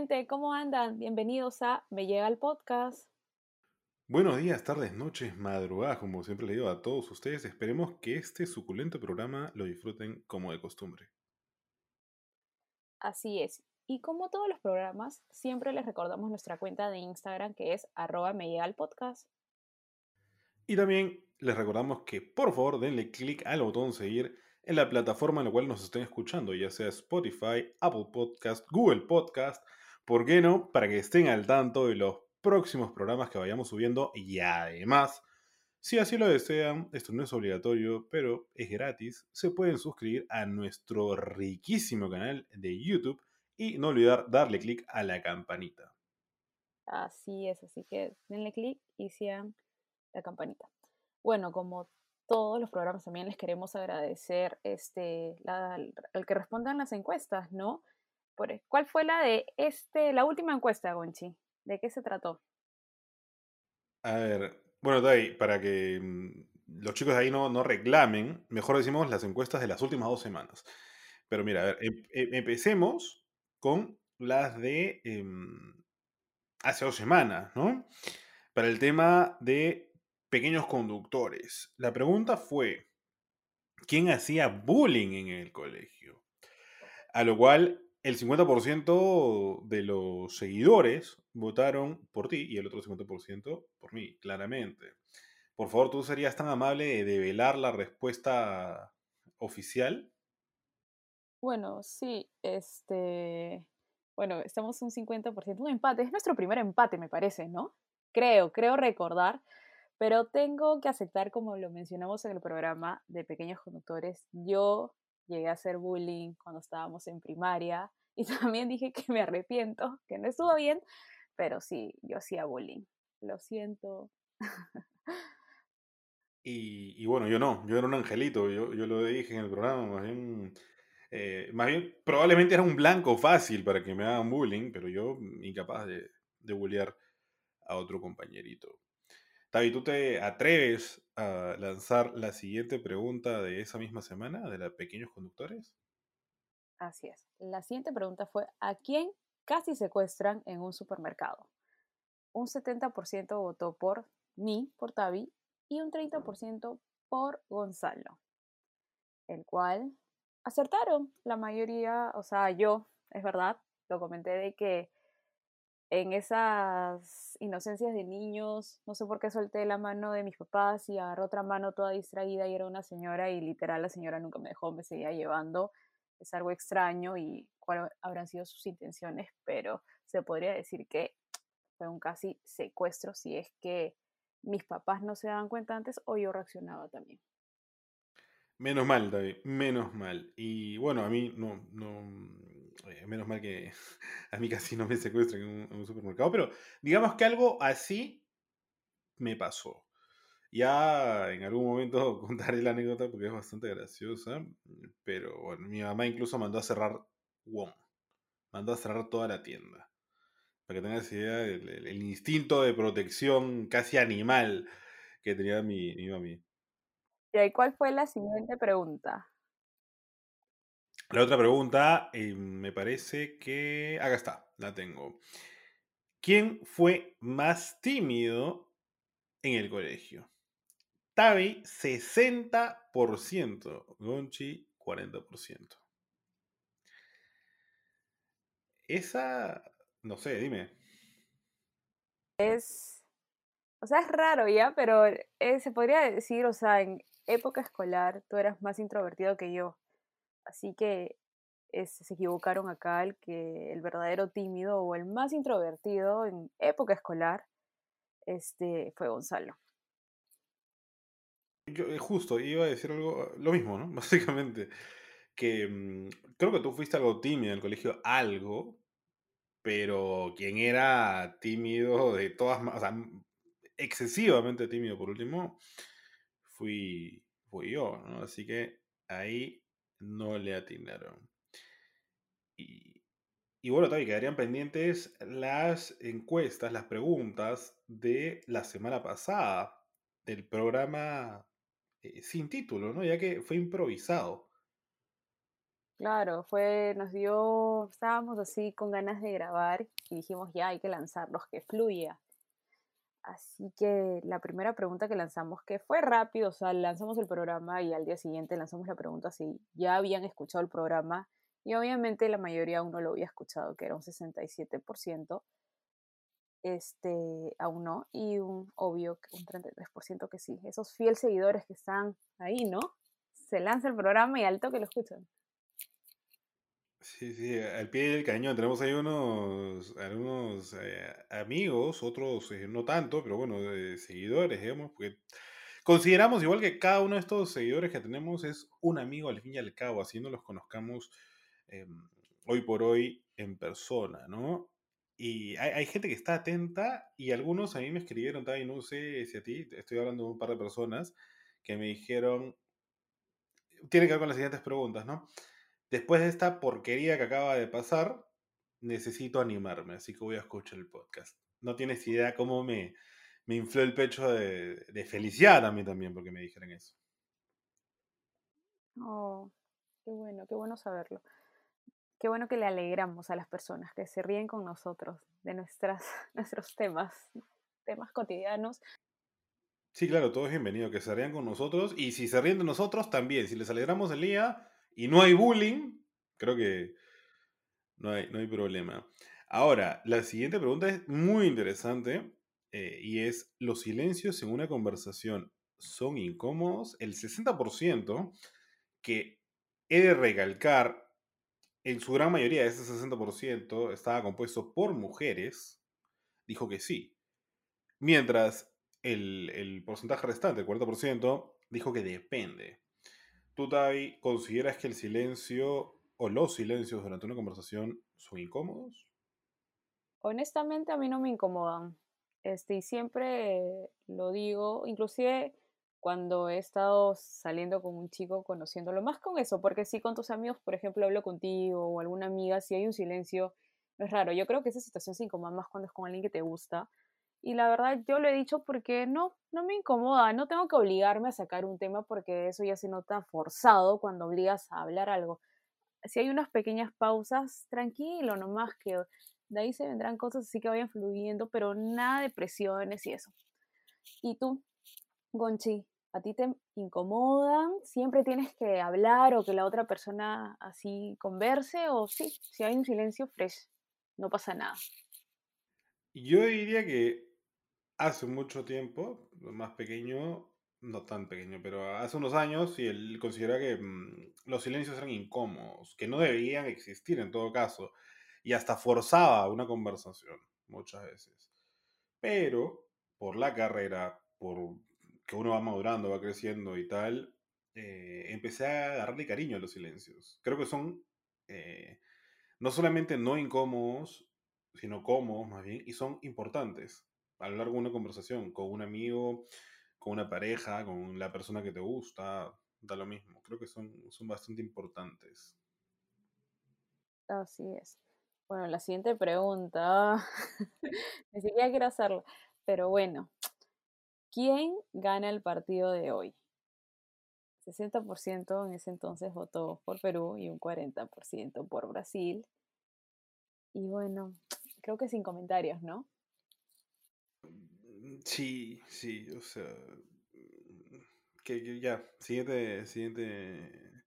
gente, ¿cómo andan? Bienvenidos a Me llega el podcast. Buenos días, tardes, noches, madrugadas, como siempre le digo a todos ustedes. Esperemos que este suculento programa lo disfruten como de costumbre. Así es. Y como todos los programas, siempre les recordamos nuestra cuenta de Instagram que es arroba me llega el podcast. Y también les recordamos que por favor denle clic al botón seguir en la plataforma en la cual nos estén escuchando, ya sea Spotify, Apple Podcast, Google Podcast, ¿por qué no? Para que estén al tanto de los próximos programas que vayamos subiendo y además, si así lo desean, esto no es obligatorio, pero es gratis, se pueden suscribir a nuestro riquísimo canal de YouTube y no olvidar darle clic a la campanita. Así es, así que denle clic y sean la campanita. Bueno, como todos los programas también les queremos agradecer este, al que respondan las encuestas, ¿no? E, ¿Cuál fue la de este, la última encuesta, Gonchi? ¿De qué se trató? A ver, bueno, para que mm, los chicos de ahí no, no reclamen, mejor decimos las encuestas de las últimas dos semanas. Pero mira, a ver, em, em, empecemos con las de em, hace dos semanas, ¿no? Para el tema de pequeños conductores. La pregunta fue, ¿quién hacía bullying en el colegio? A lo cual el 50% de los seguidores votaron por ti y el otro 50% por mí, claramente. Por favor, ¿tú serías tan amable de develar la respuesta oficial? Bueno, sí, este... Bueno, estamos un 50%, un empate. Es nuestro primer empate, me parece, ¿no? Creo, creo recordar. Pero tengo que aceptar, como lo mencionamos en el programa de Pequeños Conductores, yo llegué a hacer bullying cuando estábamos en primaria y también dije que me arrepiento, que no estuvo bien, pero sí, yo hacía bullying. Lo siento. Y, bueno, yo no, yo era un angelito, yo, yo lo dije en el programa, más bien, eh, más bien, probablemente era un blanco fácil para que me hagan bullying, pero yo incapaz de, de bullear a otro compañerito. Tavi, ¿tú te atreves a lanzar la siguiente pregunta de esa misma semana, de la Pequeños Conductores? Así es. La siguiente pregunta fue, ¿a quién casi secuestran en un supermercado? Un 70% votó por mí, por Tavi, y un 30% por Gonzalo, el cual acertaron la mayoría, o sea, yo, es verdad, lo comenté de que en esas inocencias de niños, no sé por qué solté la mano de mis papás y agarré otra mano toda distraída y era una señora y literal la señora nunca me dejó, me seguía llevando. Es algo extraño y cuáles habrán sido sus intenciones, pero se podría decir que fue un casi secuestro si es que mis papás no se daban cuenta antes o yo reaccionaba también. Menos mal, David, menos mal. Y bueno, a mí no, no, menos mal que a mí casi no me secuestran en un, supermercado, pero digamos que algo así me pasó. Ya en algún momento contaré la anécdota porque es bastante graciosa, pero bueno, mi mamá incluso mandó a cerrar WOM, mandó a cerrar toda la tienda. Para que tengas idea del, instinto de protección casi animal que tenía mi, mi mami. ¿Y cuál fue la siguiente pregunta? La otra pregunta, eh, me parece que. Acá está, la tengo. ¿Quién fue más tímido en el colegio? Tavi, 60%. Gonchi, 40%. Esa, no sé, dime. Es, o sea, es raro ya, pero eh, se podría decir, o sea, en época escolar tú eras más introvertido que yo. Así que se equivocaron acá el que el verdadero tímido o el más introvertido en época escolar este, fue Gonzalo. Yo, eh, justo, iba a decir algo, lo mismo, ¿no? Básicamente, que mm, creo que tú fuiste algo tímido en el colegio, algo, pero quien era tímido de todas, o sea, excesivamente tímido por último, fui, fui yo, ¿no? Así que ahí no le atinaron. Y, y bueno, todavía quedarían pendientes las encuestas, las preguntas de la semana pasada del programa eh, sin título, ¿no? Ya que fue improvisado. Claro, fue, nos dio, estábamos así con ganas de grabar y dijimos ya hay que lanzarlos, que fluya. Así que la primera pregunta que lanzamos, que fue rápido, o sea, lanzamos el programa y al día siguiente lanzamos la pregunta si ya habían escuchado el programa y obviamente la mayoría aún no lo había escuchado, que era un 67%, este, aún no, y un obvio, un 33% que sí. Esos fieles seguidores que están ahí, ¿no? Se lanza el programa y alto que lo escuchan. Sí, sí, al pie del cañón. Tenemos ahí unos, algunos eh, amigos, otros eh, no tanto, pero bueno, seguidores, digamos, porque consideramos igual que cada uno de estos seguidores que tenemos es un amigo al fin y al cabo, así no los conozcamos em, hoy por hoy en persona, ¿no? Y hay, gente que está atenta y algunos a mí me escribieron, también, no sé si a ti, estoy hablando de un par de personas que me dijeron, tiene que ver con las siguientes preguntas, ¿no? Después de esta porquería que acaba de pasar, necesito animarme, así que voy a escuchar el podcast. No tienes idea cómo me, me infló el pecho de, de felicidad a mí también porque me dijeron eso. Oh, qué bueno, qué bueno saberlo qué bueno que le alegramos a las personas que se ríen con nosotros de nuestras, nuestros temas, temas cotidianos. Sí, claro, todo es bienvenido, que se rían con nosotros y si se ríen de nosotros también, si les alegramos el día y no hay bullying, creo que no hay, no hay problema. Ahora, la siguiente pregunta es muy interesante eh, y es, ¿los silencios en una conversación son incómodos? El 60% que he de recalcar en su gran mayoría, ese 60% estaba compuesto por mujeres, dijo que sí. Mientras el, porcentaje restante, el 40%, dijo que depende. ¿Tú, Tavi, consideras que el silencio o los silencios durante una conversación son incómodos? Honestamente, a mí no me incomodan. Este, y siempre lo digo, inclusive cuando he estado saliendo con un chico, conociéndolo, más con eso, porque si con tus amigos, por ejemplo, hablo contigo o alguna amiga, si hay un silencio, no es raro. Yo creo que esa situación se incomoda más cuando es con alguien que te gusta. Y la verdad, yo lo he dicho porque no, no me incomoda, no tengo que obligarme a sacar un tema porque eso ya se nota forzado cuando obligas a hablar algo. Si hay unas pequeñas pausas, tranquilo, nomás que de ahí se vendrán cosas así que vayan fluyendo, pero nada de presiones y eso. ¿Y tú, Gonchi, a ti te incomodan, siempre tienes que hablar o que la otra persona así converse, o sí, si hay un silencio fresh, no pasa nada. Yo diría que hace mucho tiempo, más pequeño, no tan pequeño, pero hace unos años, sí, él considera que mm, los silencios eran incómodos, que no deberían existir en todo caso, y hasta forzaba una conversación muchas veces. Pero por la carrera, por que uno va madurando, va creciendo y tal, eh, empecé a agarrarle cariño a los silencios. Creo que son eh, no solamente no incómodos, sino cómodos más bien, y son importantes a lo largo de una conversación con un amigo, con una pareja, con la persona que te gusta, da lo mismo. Creo que son, son bastante importantes. Así es. Bueno, la siguiente pregunta, ni siquiera quiero hacerlo, pero bueno, ¿Quién gana el partido de hoy? 60% en ese entonces votó por Perú y un 40% por Brasil. Y bueno, creo que sin comentarios, ¿no? Mm, sí, sí, o sea, que, ya, siguiente, siguiente,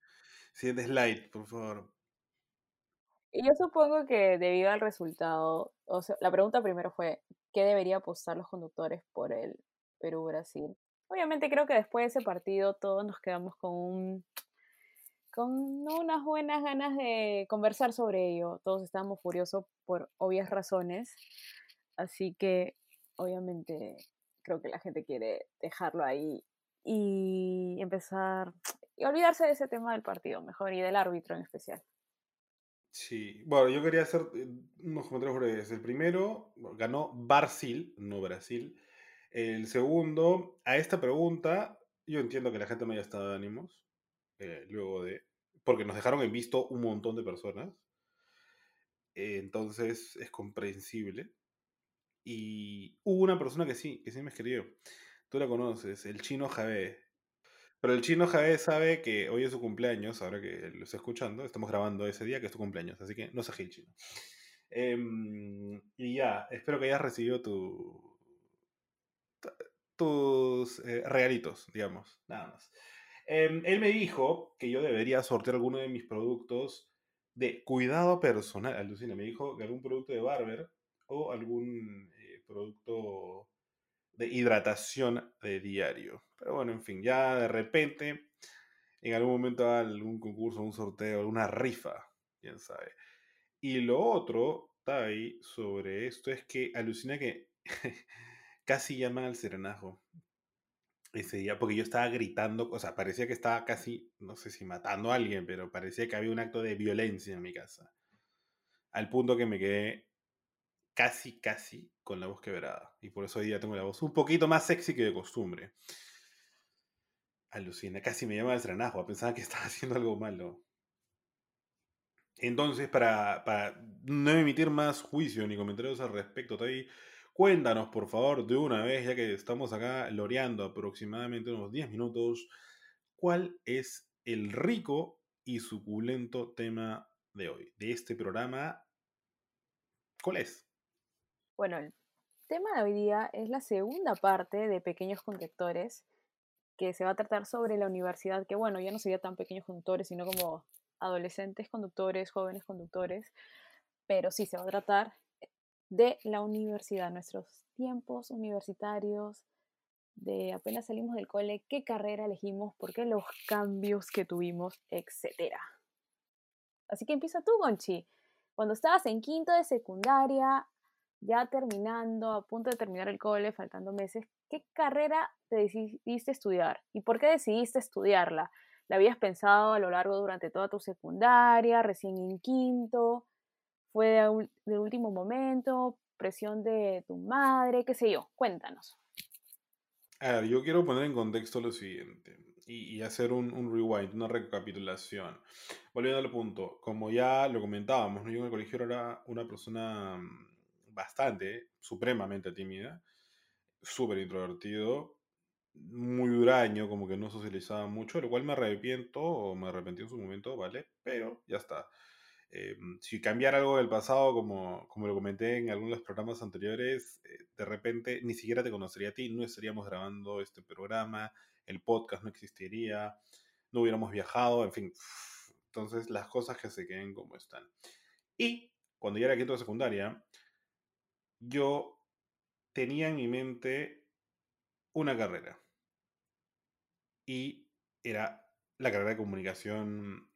siguiente slide, por favor. Y yo supongo que debido al resultado, o sea, la pregunta primero fue, ¿qué debería apostar los conductores por el Perú-Brasil. Obviamente creo que después de ese partido todos nos quedamos con un con unas buenas ganas de conversar sobre ello. Todos estábamos furiosos por obvias razones. Así que obviamente creo que la gente quiere dejarlo ahí y empezar y olvidarse de ese tema del partido, mejor, y del árbitro en especial. Sí, bueno, yo quería hacer eh, unos comentarios breves. El primero, ganó Brasil, no Brasil. El segundo, a esta pregunta, yo entiendo que la gente no haya estado de ánimos, eh, luego de, porque nos dejaron en visto un montón de personas, entonces es comprensible. Y hubo una persona que sí, que sí me escribió. Tú la conoces, el chino Javé. Pero el chino Javé sabe que hoy es su cumpleaños, ahora que lo está escuchando, estamos grabando ese día que es tu cumpleaños, así que no se el chino. Em, y ya, espero que hayas recibido tu, tus eh, regalitos, digamos, nada más. Em, él me dijo que yo debería sortear alguno de mis productos de cuidado personal, alucina, me dijo que algún producto de Barber o algún eh, producto de hidratación de diario. Pero bueno, en fin, ya de repente, en algún momento algún concurso, un sorteo, alguna rifa, quién sabe. Y lo otro, Tai, sobre esto es que alucina que casi llaman al serenajo ese día, porque yo estaba gritando, o sea, parecía que estaba casi, no sé si matando a alguien, pero parecía que había un acto de violencia en mi casa. Al punto que me quedé casi, casi con la voz quebrada. Y por eso hoy día tengo la voz un poquito más sexy que de costumbre. Alucina, casi me llama el serenajo, pensaba que estaba haciendo algo malo. Entonces, para, para no emitir más juicio ni comentarios al respecto, Tai, cuéntanos por favor de una vez, ya que estamos acá loreando aproximadamente unos 10 minutos, cuál es el rico y suculento tema de hoy, de este programa. ¿Cuál es? Bueno, el tema de hoy día es la segunda parte de Pequeños Conductores, que se va a tratar sobre la universidad, que bueno, ya no sería tan pequeños conductores, sino como adolescentes conductores, jóvenes conductores, pero sí se va a tratar de la universidad, nuestros tiempos universitarios, de apenas salimos del cole, qué carrera elegimos, por qué los cambios que tuvimos, etc. Así que empieza tú, Gonchi. Cuando estabas en quinto de secundaria, ya terminando, a punto de terminar el cole, faltando meses, ¿qué carrera te decidiste estudiar? ¿Y por qué decidiste estudiarla? ¿La habías pensado a lo largo durante toda tu secundaria, recién en quinto? ¿Fue de, último momento? ¿Presión de tu madre? ¿Qué sé yo? Cuéntanos. A ver, yo quiero poner en contexto lo siguiente y, hacer un, rewind, una recapitulación. Volviendo al punto, como ya lo comentábamos, yo en el colegio era una persona mm, bastante, supremamente tímida, súper introvertido, muy huraño, como que no socializaba mucho, lo cual me arrepiento o me arrepentí en su momento, ¿vale? Pero ya está. Eh, si cambiara algo del pasado, como, como lo comenté en algunos programas anteriores, eh, de repente ni siquiera te conocería a ti, no estaríamos grabando este programa, el podcast no existiría, no hubiéramos viajado, en fin. Entonces las cosas que se queden como están. Y cuando ya era quinto de secundaria, yo tenía en mi mente una carrera. Y era la carrera de comunicación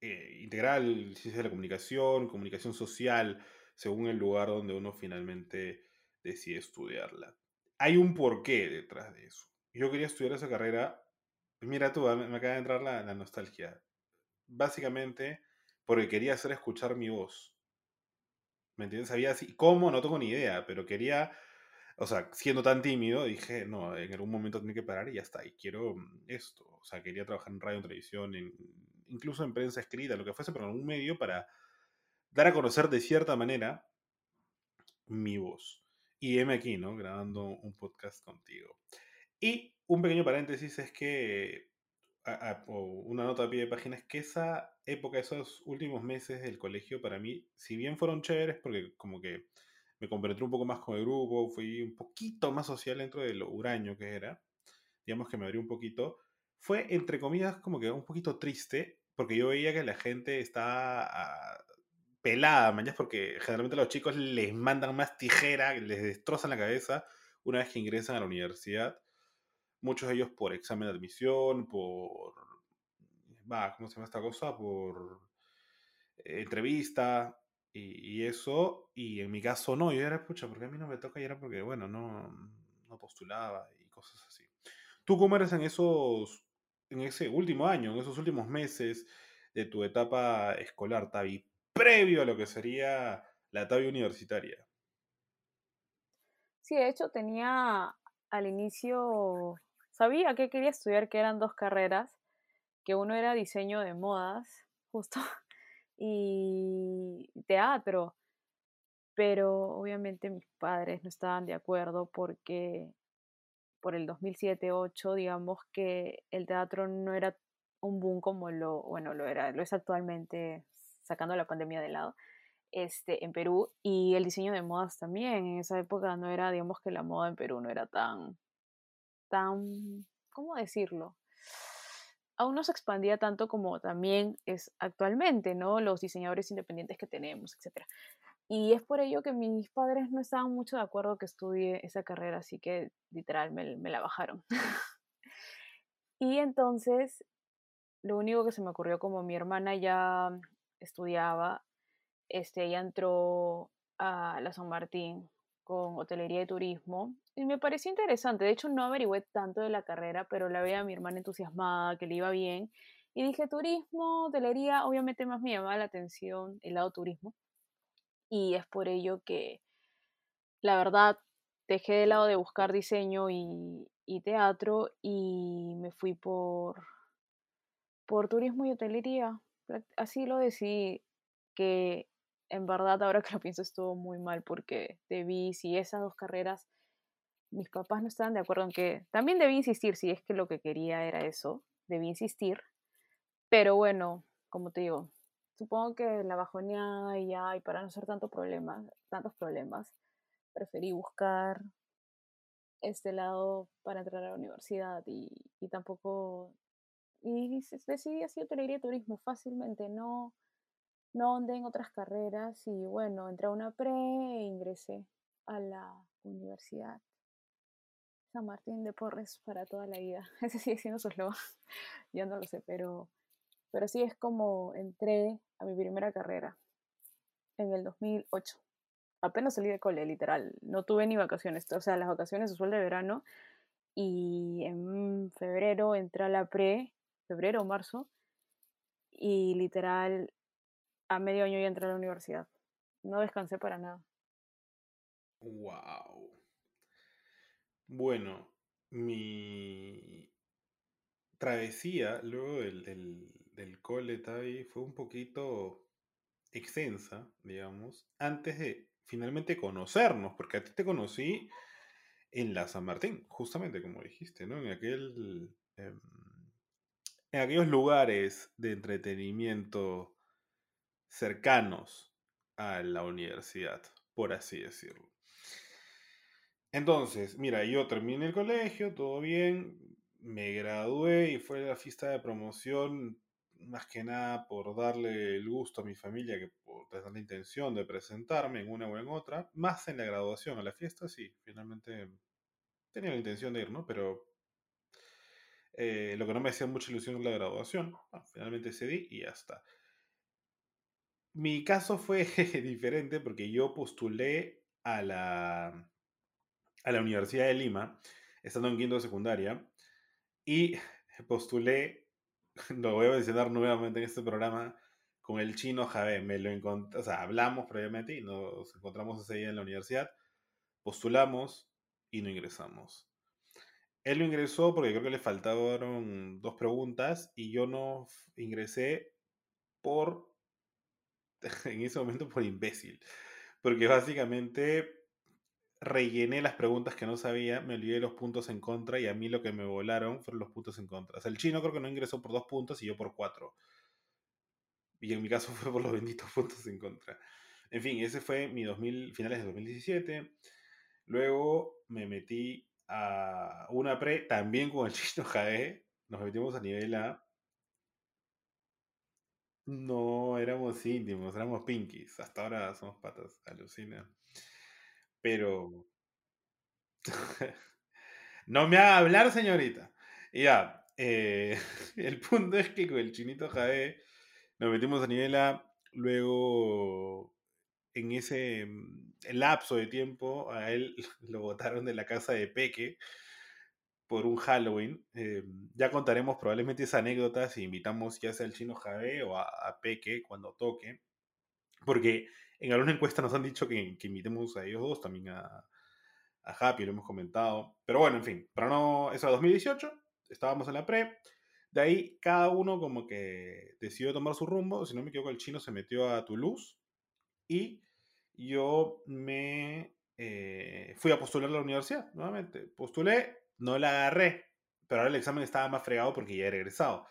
eh, integral, ciencia de la comunicación, comunicación social, según el lugar donde uno finalmente decide estudiarla. Hay un porqué detrás de eso. Yo quería estudiar esa carrera. Mira tú, me acaba de entrar la nostalgia. Básicamente porque quería hacer escuchar mi voz. ¿Me entiendes? Sabía así, cómo, no tengo ni idea, pero quería, o sea, siendo tan tímido, dije, no, en algún momento tengo que parar y ya está, y quiero mm, esto. O sea, quería trabajar en radio, en televisión, incluso en prensa escrita, lo que fuese, pero en algún medio para dar a conocer de cierta manera mi voz. Y heme aquí, ¿no? Grabando un podcast contigo. Y un pequeño paréntesis es que una nota a pie de página es que esa época, esos últimos meses del colegio para mí, si bien fueron chéveres, porque como que me compenetré un poco más con el grupo, fui un poquito más social dentro de lo huraño que era, digamos que me abrió un poquito, fue entre comillas como que un poquito triste, porque yo veía que la gente está ah, pelada, mañana, porque generalmente los chicos les mandan más tijera, les destrozan la cabeza una vez que ingresan a la universidad muchos de ellos por examen de admisión, por, va, ¿cómo se llama esta cosa? Por eh, entrevista y, eso, y en mi caso no, yo era, pucha, porque a mí no me toca y era porque, bueno, no, no postulaba y cosas así. ¿Tú cómo eres en esos, en ese último año, en esos últimos meses de tu etapa escolar, Tavi, previo a lo que sería la Tavi universitaria? Sí, de hecho tenía al inicio sabía que quería estudiar, que eran dos carreras, que uno era diseño de modas, justo, y teatro, pero obviamente mis padres no estaban de acuerdo porque por el 2007-2008, digamos que el teatro no era un boom como lo, bueno, lo era, lo es actualmente, sacando la pandemia de lado, este, en Perú, y el diseño de modas también, en esa época no era, digamos que la moda en Perú no era tan, tan, ¿cómo decirlo? Aún no se expandía tanto como también es actualmente, ¿no? Los diseñadores independientes que tenemos, etc. Y es por ello que mis padres no estaban mucho de acuerdo que estudie esa carrera, así que literal me, me la bajaron. y entonces lo único que se me ocurrió, como mi hermana ya estudiaba, este, ella entró a la San Martín con hotelería y turismo y me pareció interesante. De hecho, no averigüé tanto de la carrera, pero la veía a mi hermana entusiasmada, que le iba bien. Y dije, turismo, hotelería, obviamente más me llamaba la atención el lado turismo. Y es por ello que, la verdad, dejé de lado de buscar diseño y, teatro y me fui por por turismo y hotelería. Así lo decidí, que en verdad ahora que lo pienso estuvo muy mal porque debí, si esas dos carreras, mis papás no estaban de acuerdo en que, también debí insistir, si es que lo que quería era eso, debí insistir, pero bueno, como te digo, supongo que la bajoneada y ya, y para no ser tanto problemas, tantos problemas, preferí buscar este lado para entrar a la universidad y, tampoco y decidí así hotelería y turismo fácilmente, no, no andé en otras carreras y bueno, entré a una pre e ingresé a la universidad San Martín de Porres para toda la vida. Ese sigue siendo su eslogan, yo no lo sé, pero, pero sí es como entré a mi primera carrera en el 2008. Apenas salí de cole, literal. No tuve ni vacaciones, o sea, las vacaciones usual de verano. Y en febrero entré a la pre febrero o marzo, y literal a medio año ya entré a la universidad. No descansé para nada. Wow. Bueno, mi travesía luego del, del, del cole fue un poquito extensa, digamos, antes de finalmente conocernos, porque a ti te conocí en la San Martín, justamente como dijiste, ¿no? En aquel em, en aquellos lugares de entretenimiento cercanos a la universidad, por así decirlo. Entonces, mira, yo terminé el colegio, todo bien, me gradué y fue la fiesta de promoción más que nada por darle el gusto a mi familia que por tener la intención de presentarme en una o en otra, más en la graduación, a la fiesta, sí, finalmente tenía la intención de ir, ¿no? Pero eh, lo que no me hacía mucha ilusión la graduación. finalmente cedí y ya está. Mi caso fue diferente porque yo postulé a la, a la Universidad de Lima, estando en quinto de secundaria, y postulé, lo voy a mencionar nuevamente en este programa, con el chino Javé. Me lo encontré, o sea, hablamos previamente y nos encontramos ese día en la universidad, postulamos y no ingresamos. Él lo ingresó porque creo que le faltaron dos preguntas y yo no ingresé por, en ese momento, por imbécil. Porque básicamente rellené las preguntas que no sabía, me olvidé los puntos en contra y a mí lo que me volaron fueron los puntos en contra. O sea, el chino creo que no ingresó por dos puntos y yo por cuatro. Y en mi caso fue por los benditos puntos en contra. En fin, ese fue mi 2000, finales de 2017. Luego me metí a una pre, también con el chino Jae, nos metimos a nivel A. No éramos íntimos, éramos pinkies. Hasta ahora somos patas, alucina. Pero. no me haga hablar, señorita. Ya, eh, el punto es que con el chinito Jae nos metimos a nivel A. Luego en ese mm, lapso de tiempo a él lo botaron de la casa de Peque por un Halloween. Eh, ya contaremos probablemente esa anécdota si invitamos ya sea al chino Javé o a, Peque cuando toque. Porque en alguna encuesta nos han dicho que, invitemos a ellos dos, también a, a Happy, lo hemos comentado. Pero bueno, en fin, para no. Eso era 2018, estábamos en la pre. De ahí cada uno como que decidió tomar su rumbo. Si no me equivoco, el chino se metió a Toulouse. Y yo me eh, fui a postular a la universidad nuevamente. Postulé, no la agarré, pero ahora el examen estaba más fregado porque ya he regresado.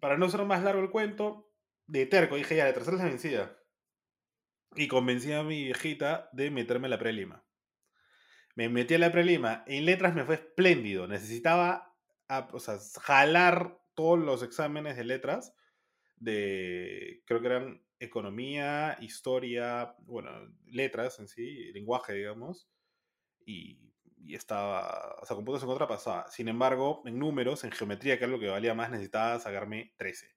Para no ser más largo el cuento, de terco dije ya, la tercera la vencida. Y convencí a mi viejita de meterme en la prelima. Me metí en la prelima. En letras me fue espléndido. Necesitaba o sea, jalar todos los exámenes de letras de, creo que eran economía, historia, bueno, letras en sí, lenguaje, digamos, y, y estaba, o sea, con puntos en contra pasaba. Sin embargo, en números, en geometría, que era lo que valía más, necesitaba sacarme 13.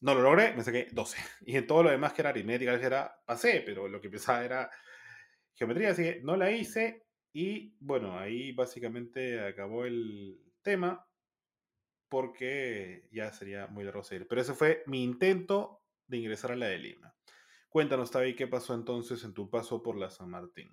No lo logré, me saqué 12. Y en todo lo demás, que era aritmética, era, pasé, pero lo que pensaba era geometría, así que no la hice. Y bueno, ahí básicamente acabó el tema, porque ya sería muy largo seguir. Pero ese fue mi intento de ingresar a la de Lima. Cuéntanos, Tavi, ¿qué pasó entonces en tu paso por la San Martín?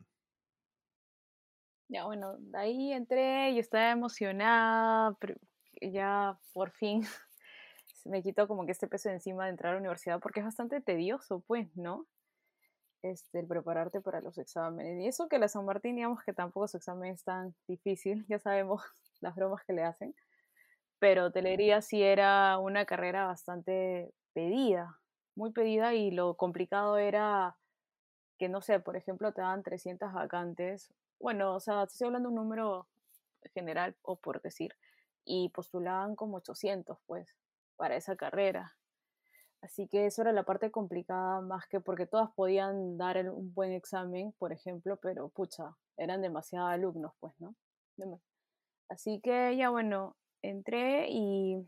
Ya, bueno, de ahí entré, y estaba emocionada, pero ya por fin me quitó como que este peso de encima de entrar a la universidad, porque es bastante tedioso, pues, ¿no? Este, el prepararte para los exámenes. Y eso que la San Martín, digamos que tampoco su examen es tan difícil, ya sabemos las bromas que le hacen, pero hotelería sí era una carrera bastante pedida, muy pedida y lo complicado era que, no sé, por ejemplo, te daban 300 vacantes. Bueno, o sea, estoy hablando de un número general o por decir, y postulaban como 800, pues, para esa carrera. Así que eso era la parte complicada, más que porque todas podían dar un buen examen, por ejemplo, pero pucha, eran demasiados alumnos, pues, ¿no? Así que ya, bueno, entré y,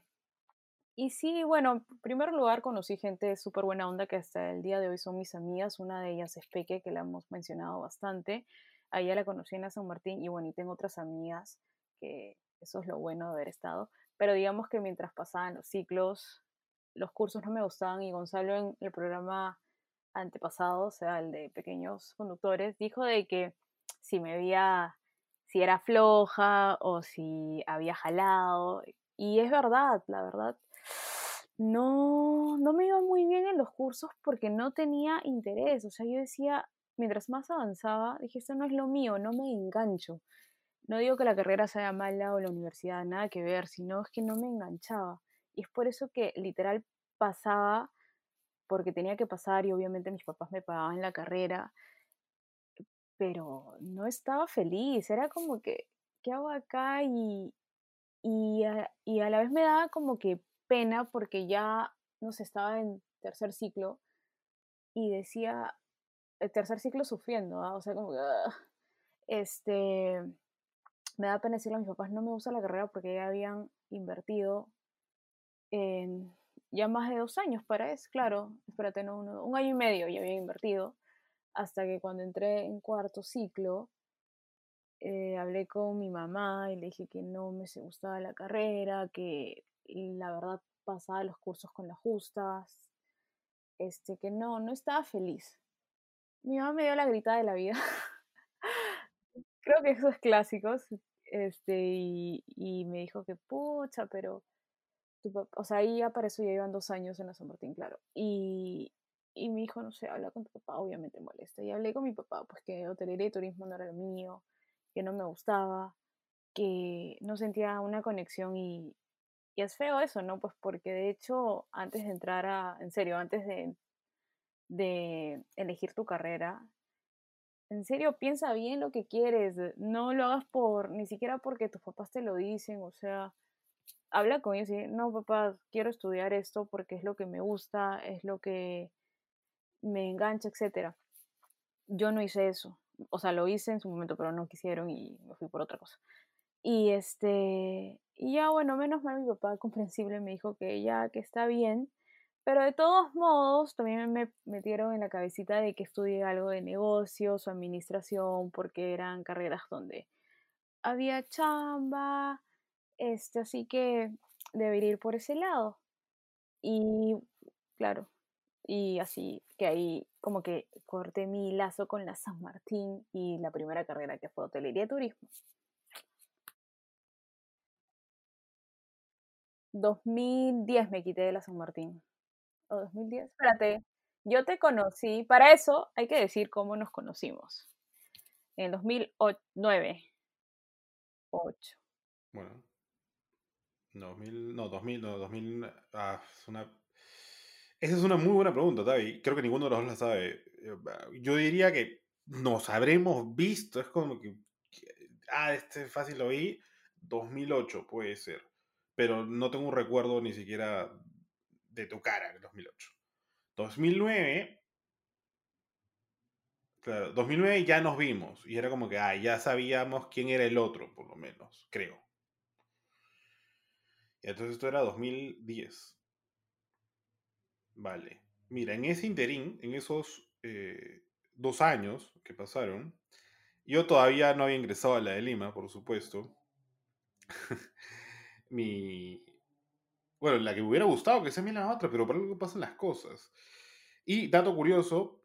y sí, bueno, en primer lugar conocí gente súper buena onda que hasta el día de hoy son mis amigas. Una de ellas es Peque, que la hemos mencionado bastante. A ella la conocí en la San Martín y bueno, y tengo otras amigas que eso es lo bueno de haber estado. Pero digamos que mientras pasaban los ciclos, los cursos no me gustaban y Gonzalo en el programa antepasado, o sea, el de pequeños conductores, dijo de que si me veía si era floja o si había jalado. Y es verdad, la verdad. No, no me iba muy bien en los cursos porque no tenía interés. O sea, yo decía, mientras más avanzaba, dije, esto no es lo mío, no me engancho. No digo que la carrera sea mala o la universidad, nada que ver, sino es que no me enganchaba. Y es por eso que literal pasaba porque tenía que pasar y obviamente mis papás me pagaban la carrera pero no estaba feliz, era como que, ¿qué hago acá? Y, y, a, y a la vez me daba como que pena porque ya, no estaba en tercer ciclo y decía, el tercer ciclo sufriendo, ¿ah? o sea, como que, ah, este, me da pena decirle a mis papás, no me gusta la carrera porque ya habían invertido en ya más de dos años para eso, claro, espérate, no, un año y medio ya había invertido hasta que cuando entré en cuarto ciclo, eh, hablé con mi mamá y le dije que no me gustaba la carrera, que la verdad pasaba los cursos con las justas, este, que no, no estaba feliz. Mi mamá me dio la grita de la vida. Creo que eso es clásicos. Este, y, y me dijo que pucha, pero tu papá, o sea, ahí apareció, ya iban dos años en la San Martín, claro. Y, y mi hijo, no sé, habla con tu papá, obviamente molesta. Y hablé con mi papá, pues que hotelería y turismo no era lo mío, que no me gustaba, que no sentía una conexión y, y es feo eso, ¿no? Pues porque de hecho, antes de entrar a, en serio, antes de, de elegir tu carrera, en serio, piensa bien lo que quieres, no lo hagas por, ni siquiera porque tus papás te lo dicen, o sea, habla con ellos y no, papá, quiero estudiar esto porque es lo que me gusta, es lo que me engancha, etcétera. Yo no hice eso. O sea, lo hice en su momento, pero no quisieron y me fui por otra cosa. Y este, y ya bueno, menos mal mi papá comprensible me dijo que ya, que está bien, pero de todos modos también me metieron en la cabecita de que estudie algo de negocios o administración, porque eran carreras donde había chamba, este, así que debería ir por ese lado. Y claro, y así que ahí como que corté mi lazo con la San Martín y la primera carrera que fue hotelería y turismo. 2010 me quité de la San Martín. ¿O 2010? Espérate, yo te conocí, para eso hay que decir cómo nos conocimos. En el 2009. 2008. Bueno. 2000, no, 2000, no, 2000, ah, es una... Esa es una muy buena pregunta, Tavi. Creo que ninguno de los dos la sabe. Eh, yo diría que nos habremos visto, es como que, ah, este fácil lo vi, 2008 puede ser, pero no tengo un recuerdo ni siquiera de tu cara en 2008. 2009, claro, 2009 ya nos vimos y era como que, ah, ya sabíamos quién era el otro, por lo menos, creo. Y entonces esto era 2010. Vale. Mira, en ese interín, en esos eh, dos años que pasaron, yo todavía no había ingresado a la de Lima, por supuesto. Mi. Bueno, la que me hubiera gustado que sea mi la otra, pero por algo pasan las cosas. Y dato curioso,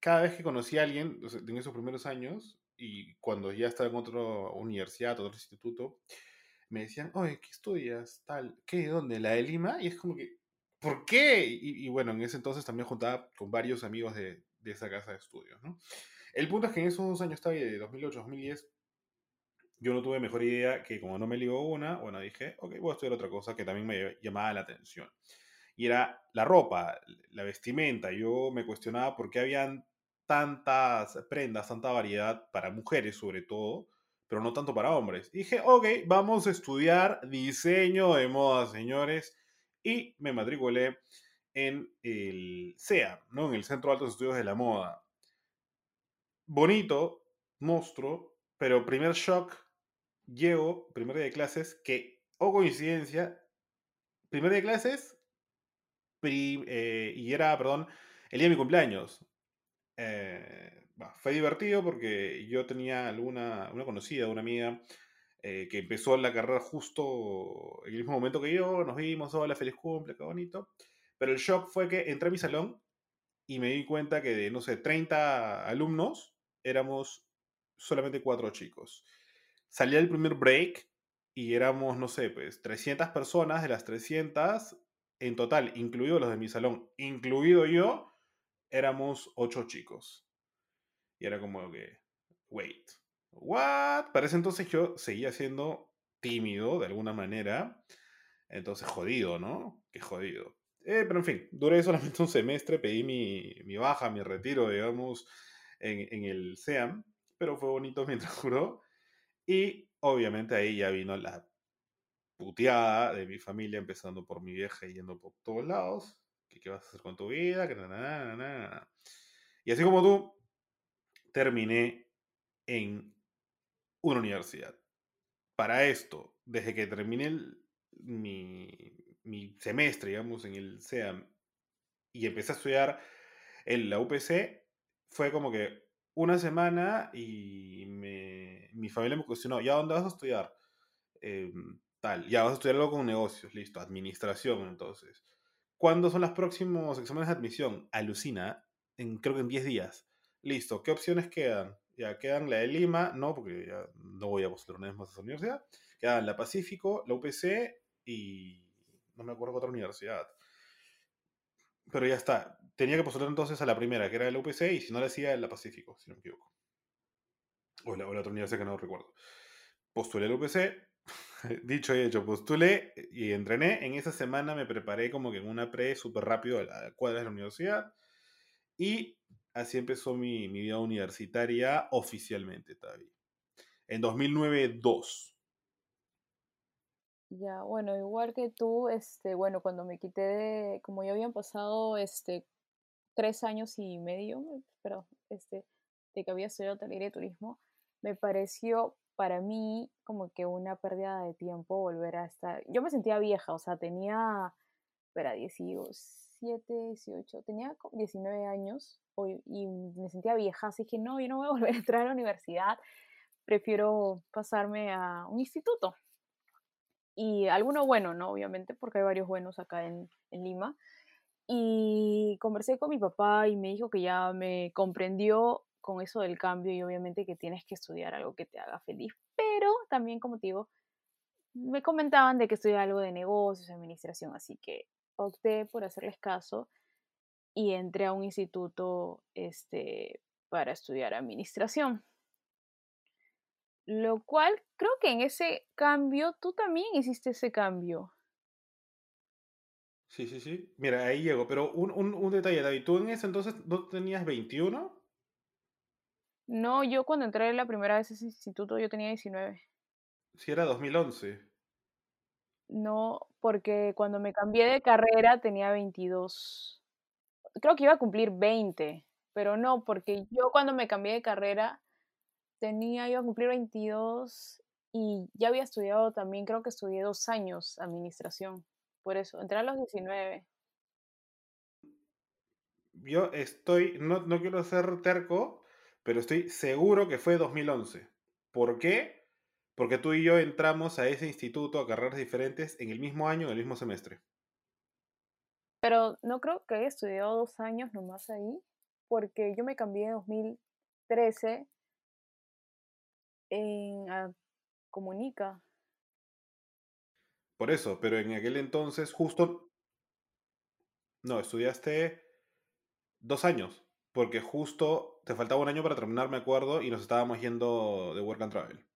cada vez que conocí a alguien en esos primeros años, y cuando ya estaba en otra universidad, otro instituto, me decían, oye, ¿qué estudias? Tal, ¿qué? ¿Dónde? ¿La de Lima? Y es como que, ¿por qué? Y, bueno, en ese entonces también juntaba con varios amigos de, de esa casa de estudios, ¿no? El punto es que en esos dos años estaba de 2008 2010 yo no tuve mejor idea que como no me ligó una, bueno, dije, ok, voy a estudiar otra cosa que también me llamaba la atención. Y era la ropa, la vestimenta. Yo me cuestionaba por qué habían tantas prendas, tanta variedad para mujeres sobre todo, pero no tanto para hombres. dije, ok, vamos a estudiar diseño de moda, señores. Y me matriculé en el CEA, ¿no? En el Centro de Altos Estudios de la Moda. Bonito, monstruo, pero primer shock llego, primer día de clases, que, o oh coincidencia, primer día de clases, eh, y era, perdón, el día de mi cumpleaños. Eh, fue divertido porque yo tenía alguna, una conocida, una amiga, eh, que empezó la carrera justo en el mismo momento que yo, nos vimos, hola, feliz cumple, qué bonito. Pero el shock fue que entré a mi salón y me di cuenta que de, no sé, 30 alumnos, éramos solamente cuatro chicos salía el primer break y éramos, no sé, pues 300 personas, de las 300 en total, incluidos los de mi salón, incluido yo, éramos 8 chicos. Y era como que, wait, what? Para ese entonces yo seguía siendo tímido de alguna manera. Entonces, jodido, ¿no? Qué jodido. Eh, pero en fin, duré solamente un semestre, pedí mi, mi baja, mi retiro, digamos, en, en el SEAM, pero fue bonito mientras duró. Y obviamente ahí ya vino la puteada de mi familia, empezando por mi vieja yendo por todos lados. ¿Qué, vas a hacer con tu vida? Y así como tú, terminé en una universidad. Para esto, desde que terminé mi, mi, semestre, digamos, en el SEAM y empecé a estudiar en la UPC, fue como que una semana y mi familia me cuestionó, ¿ya dónde vas a estudiar? Em, tal, ya vas a estudiar algo con negocios, listo, administración entonces. ¿Cuándo son los próximos exámenes de admisión? Alucina, en, creo que en 10 días. Listo, ¿qué opciones quedan? Ya quedan la de Lima, no, porque ya no voy a postular una vez más a esa universidad. Quedan la Pacífico, la UPC y no me acuerdo qué otra universidad. Pero ya está. Tenía que postular entonces a la primera, que era la UPC, y si no la hacía, la Pacífico, si no me equivoco. O la, otra universidad que no recuerdo. Postulé la UPC, dicho y hecho, postulé y entrené. En esa semana me preparé como que en una pre súper rápido a la cuadra de la universidad. Y así empezó mi, mi vida universitaria oficialmente todavía. En 2009, 2. Ya, bueno, igual que tú, este, bueno, cuando me quité de, como ya habían pasado, este, tres años y medio, pero, este, de que había estudiado hotelería y turismo, me pareció para mí como que una pérdida de tiempo volver a estar, yo me sentía vieja, o sea, tenía, espera, 17, 18, tenía 19 años y me sentía vieja, así que no, yo no voy a volver a entrar a la universidad, prefiero pasarme a un instituto y alguno bueno, ¿no? Obviamente, porque hay varios buenos acá en, en Lima. Y conversé con mi papá y me dijo que ya me comprendió con eso del cambio y obviamente que tienes que estudiar algo que te haga feliz. Pero también, como te digo, me comentaban de que estudiar algo de negocios, administración, así que opté por hacerles caso y entré a un instituto este, para estudiar administración. Lo cual creo que en ese cambio tú también hiciste ese cambio. Sí, sí, sí. Mira, ahí llego. Pero un, un, un detalle, David. ¿Tú en ese entonces no tenías 21? No, yo cuando entré la primera vez a ese instituto yo tenía 19. Sí, era 2011. No, porque cuando me cambié de carrera tenía 22. Creo que iba a cumplir 20, pero no, porque yo cuando me cambié de carrera tenía, iba a cumplir 22 y ya había estudiado también, creo que estudié dos años administración. Por eso, entré a los 19. Yo estoy, no, no quiero ser terco, pero estoy seguro que fue 2011. ¿Por qué? Porque tú y yo entramos a ese instituto a carreras diferentes en el mismo año, en el mismo semestre. Pero no creo que haya estudiado dos años nomás ahí, porque yo me cambié en 2013 en a Comunica. Por eso, pero en aquel entonces justo... No, estudiaste dos años, porque justo te faltaba un año para terminar, me acuerdo, y nos estábamos yendo de Work and Travel.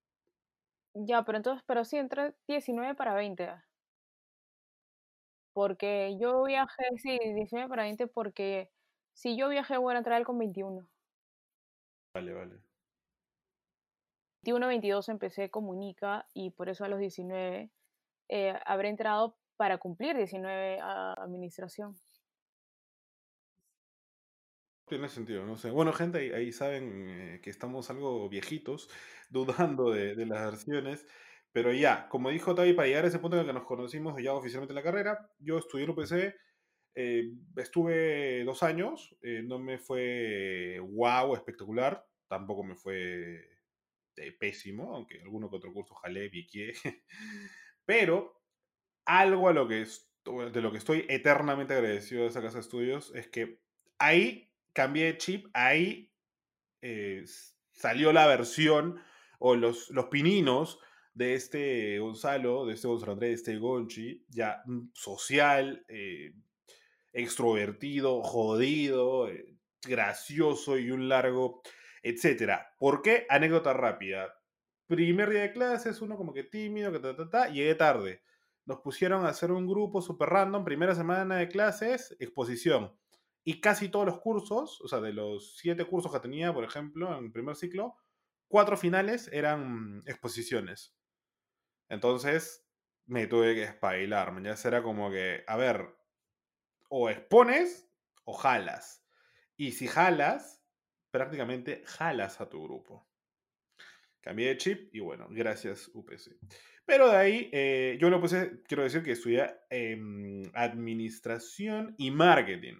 Ya, pero entonces, pero sí, entré 19 para 20. Porque yo viajé, sí, 19 para 20 porque si yo viajé Work and Travel con 21. Vale, vale. 21, 22 empecé Comunica y por eso a los 19 eh, habré entrado para cumplir 19 a administración. Tiene sentido, no sé. Bueno, gente, ahí, saben eh, que estamos algo viejitos, dudando de, las versiones. Pero ya, como dijo Tavi, para llegar a ese punto en el que nos conocimos ya oficialmente en la carrera, yo estudié en UPC, eh, estuve dos años, no me fue wow, espectacular, tampoco me fue pésimo, aunque alguno que otro curso jalé, viqué. Pero algo a lo que de lo que estoy eternamente agradecido de esa casa de estudios es que ahí cambié de chip, ahí eh, salió la versión o los, los pininos de este Gonzalo, de este Gonzalo Andrés, de este Gonchi, ya mm, social, eh, extrovertido, jodido, eh, gracioso y un largo, etcétera. ¿Por qué? Anécdota rápida. Primer día de clases, uno como que tímido, que ta, ta, ta, llegué tarde. Nos pusieron a hacer un grupo super random, primera semana de clases, exposición. Y casi todos los cursos, o sea, de los siete cursos que tenía, por ejemplo, en el primer ciclo, cuatro finales eran exposiciones. Entonces, me tuve que espailar, ya era como que, a ver, o expones o jalas. Y si jalas, prácticamente jalas a tu grupo. Cambié de chip y bueno, gracias UPC. Pero de ahí, eh, yo lo puse, quiero decir que estudié administración y marketing.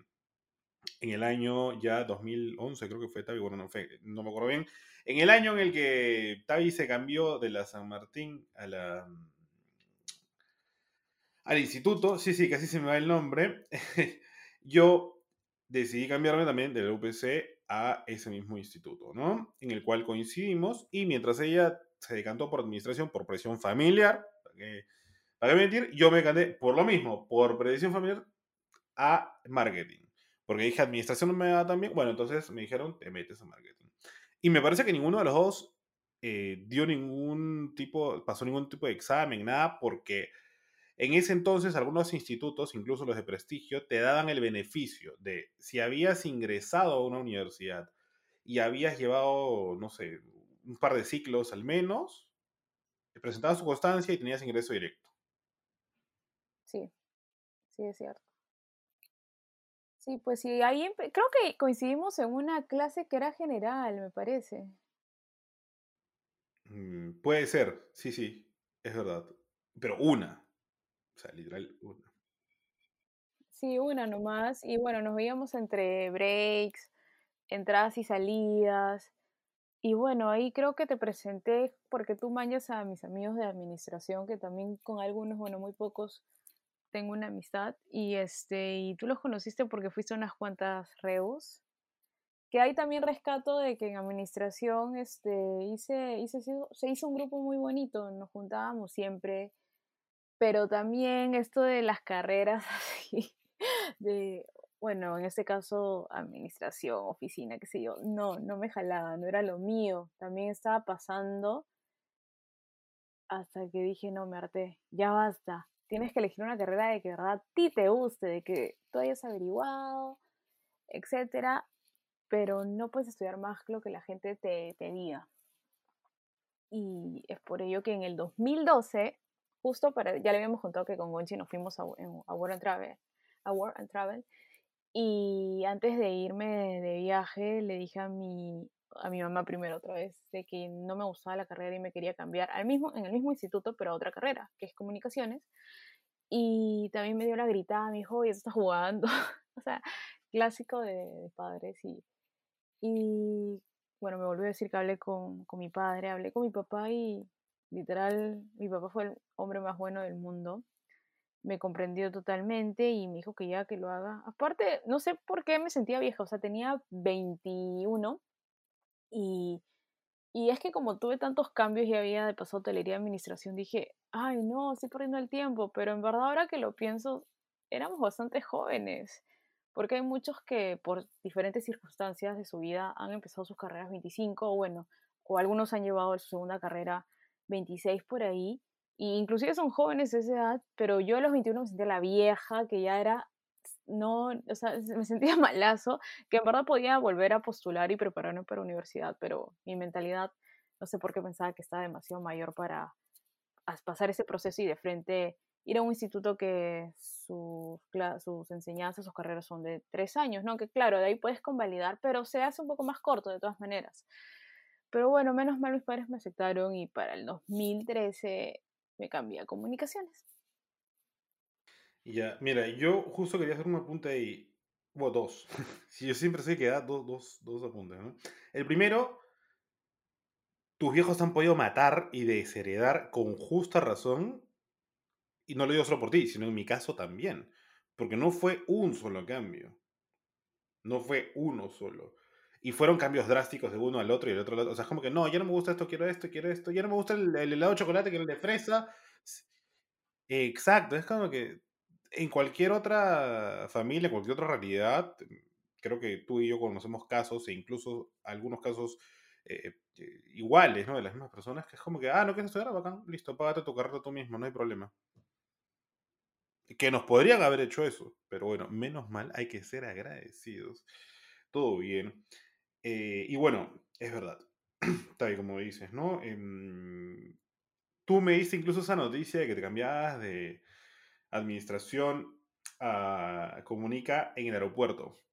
En el año ya 2011, creo que fue Tavi, bueno, no, no me acuerdo bien. En el año en el que Tavi se cambió de la San Martín a la, al instituto, sí, sí, casi se me va el nombre, yo decidí cambiarme también de la UPC a ese mismo instituto, ¿no? En el cual coincidimos y mientras ella se decantó por administración por presión familiar, ¿para qué, mentir? Yo me decanté por lo mismo, por presión familiar a marketing. Porque dije, administración no me da tan bien. Bueno, entonces me dijeron, te metes a marketing. Y me parece que ninguno de los dos eh, dio ningún tipo, pasó ningún tipo de examen, nada, porque en ese entonces algunos institutos, incluso los de prestigio, te daban el beneficio de si habías ingresado a una universidad y habías llevado, no sé, un par de ciclos al menos, te presentabas tu constancia y tenías ingreso directo. Sí, sí, es cierto. Sí, pues sí, ahí creo que coincidimos en una clase que era general, me parece. Mm, puede ser, sí, sí, es verdad. Pero una, o sea, literal, una. Sí, una nomás. Y bueno, nos veíamos entre breaks, entradas y salidas. Y bueno, ahí creo que te presenté porque tú manjas a mis amigos de administración, que también con algunos, bueno, muy pocos, tengo una amistad. Y este, y tú los conociste porque fuiste a unas cuantas reus. Que ahí también rescato de que en administración este, hice, hice, se hizo un grupo muy bonito, nos juntábamos siempre, pero también esto de las carreras así, de, bueno, en este caso, administración, oficina, qué sé yo, no, no me jalaba, no era lo mío. También estaba pasando hasta que dije, no, me harté, ya basta. Tienes que elegir una carrera de que verdad a ti te guste, de que tú hayas averiguado, etcétera, pero no puedes estudiar más lo que la gente te, te diga. Y es por ello que en el 2012, justo para, ya le habíamos contado que con Gonchi nos fuimos a, a World and Travel, a World and Travel, y antes de irme de viaje le dije a mi, a mi mamá primero otra vez de que no me gustaba la carrera y me quería cambiar al mismo, en el mismo instituto, pero a otra carrera, que es comunicaciones. Y también me dio la gritada, me dijo, oye, estás jugando. o sea, clásico de, padres. Y, y bueno, me volvió a decir que hablé con, con mi padre, hablé con mi papá y literal, mi papá fue el hombre más bueno del mundo me comprendió totalmente y me dijo que ya que lo haga. Aparte, no sé por qué me sentía vieja, o sea, tenía 21 y, y es que como tuve tantos cambios y había de pasado hotelería de administración, dije, ay no, estoy perdiendo el tiempo, pero en verdad ahora que lo pienso, éramos bastante jóvenes, porque hay muchos que por diferentes circunstancias de su vida han empezado sus carreras 25 o bueno, o algunos han llevado su segunda carrera 26 por ahí, y inclusive son jóvenes de esa edad, pero yo a los 21 me sentía la vieja, que ya era, no, o sea, me sentía malazo, que en verdad podía volver a postular y prepararme para universidad, pero mi mentalidad, no sé por qué pensaba que estaba demasiado mayor para pasar ese proceso y de frente ir a un instituto que sus, sus enseñanzas, sus carreras son de tres años, ¿no? Que claro, de ahí puedes convalidar, pero se hace un poco más corto de todas maneras. Pero bueno, menos mal mis padres me aceptaron y para el 2013 me cambié a comunicaciones. Ya, mira, yo justo quería hacer un apunte ahí. Bueno, dos. yo siempre sé que da dos, dos, dos apuntes. El primero, tus viejos han podido matar y desheredar con justa razón. Y no lo digo solo por ti, sino en mi caso también. Porque no fue un solo cambio. No fue uno solo. Y fueron cambios drásticos de uno al otro y del otro al otro. O sea, es como que no, ya no me gusta esto, quiero esto, quiero esto. Ya no me gusta el, helado de chocolate, quiero el de fresa. Exacto, es como que en cualquier otra familia, cualquier otra realidad, creo que tú y yo conocemos casos, e incluso algunos casos eh, iguales, ¿no? De las mismas personas, que es como que, ah, no quieres estudiar, bacán, listo, págate tu carrera tú mismo, no hay problema. Que nos podrían haber hecho eso, pero bueno, menos mal, hay que ser agradecidos. Todo bien. Eh, y bueno, es verdad, tal y como dices, ¿no? Em, tú me diste incluso esa noticia de que te cambiabas de administración a comunica en el aeropuerto.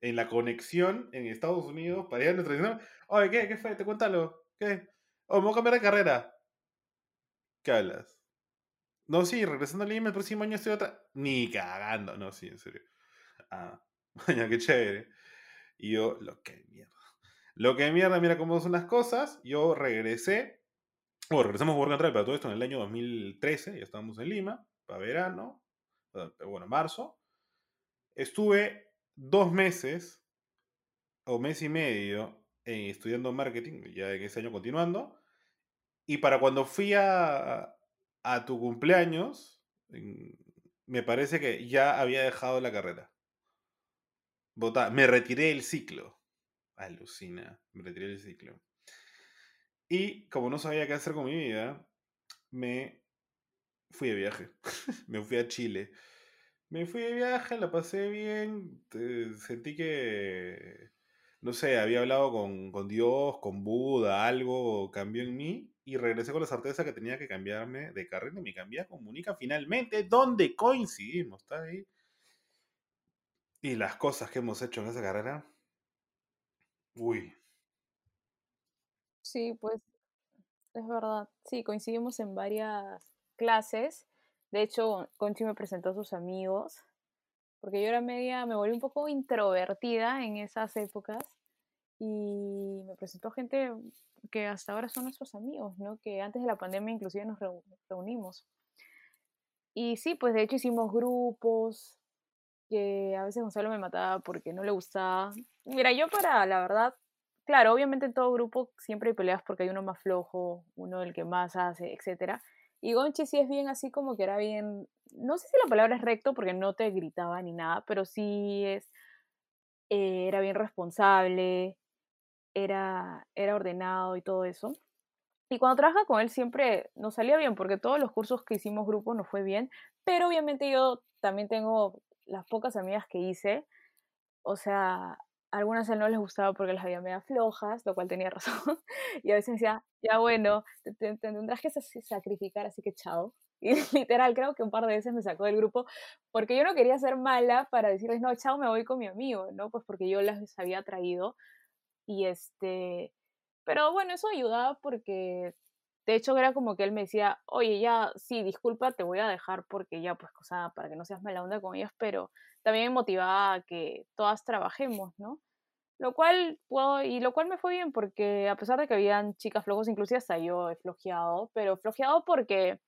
En la conexión en Estados Unidos para ir a nuestra Oye, ¿qué? ¿Qué fue? Te cuéntalo. ¿Qué? Oh, me voy a cambiar de carrera. ¿Qué hablas? No, sí, regresando a Lima el próximo año estoy otra. Ni cagando. No, sí, en serio. Ah, qué chévere. Y yo, lo que mierda. Lo que mierda, mira cómo son las cosas. Yo regresé. Bueno, regresamos a Work para todo esto en el año 2013. Ya estábamos en Lima, para verano. Bueno, marzo. Estuve dos meses o mes y medio estudiando marketing, ya en ese año continuando. Y para cuando fui a, a tu cumpleaños, me parece que ya había dejado la carrera me retiré del ciclo. Alucina, me retiré del ciclo. Y como no sabía qué hacer con mi vida, me fui de viaje. me fui a Chile. Me fui de viaje, la pasé bien. Sentí que, no sé, había hablado con, con Dios, con Buda, algo cambió en mí. Y regresé con la certeza que tenía que cambiarme de carrera y me cambié a Comunica finalmente, donde coincidimos, ¿está ahí? Y las cosas que hemos hecho en esa carrera. Uy. Sí, pues es verdad. Sí, coincidimos en varias clases. De hecho, Conchi me presentó a sus amigos, porque yo era media, me volví un poco introvertida en esas épocas y me presentó gente que hasta ahora son nuestros amigos, ¿no? Que antes de la pandemia inclusive nos reunimos. Y sí, pues de hecho hicimos grupos, que a veces Gonzalo me mataba porque no le gustaba. Mira, yo para, la verdad, claro, obviamente en todo grupo siempre hay peleas porque hay uno más flojo, uno el que más hace, etc. Y Gonchi sí es bien así como que era bien, no sé si la palabra es recto porque no te gritaba ni nada, pero sí es, eh, era bien responsable, era, era ordenado y todo eso. Y cuando trabajaba con él siempre nos salía bien, porque todos los cursos que hicimos grupo nos fue bien, pero obviamente yo también tengo las pocas amigas que hice, o sea, algunas a él no les gustaba porque las había medio flojas, lo cual tenía razón, y a veces decía, ya bueno, te, tendrás que sacrificar, así que chao. Y literal, creo que un par de veces me sacó del grupo porque yo no quería ser mala para decirles, no, chao, me voy con mi amigo, ¿no? Pues porque yo las había traído. Y este, pero bueno, eso ayudaba porque, de hecho, era como que él me decía, oye, ya, sí, disculpa, te voy a dejar porque ya, pues, cosa, para que no seas mala onda con ellas, pero también me motivaba a que todas trabajemos, ¿no? Lo cual, puedo, y lo cual me fue bien porque a pesar de que habían chicas flojos, inclusive hasta yo he flojeado, pero flojeado porque,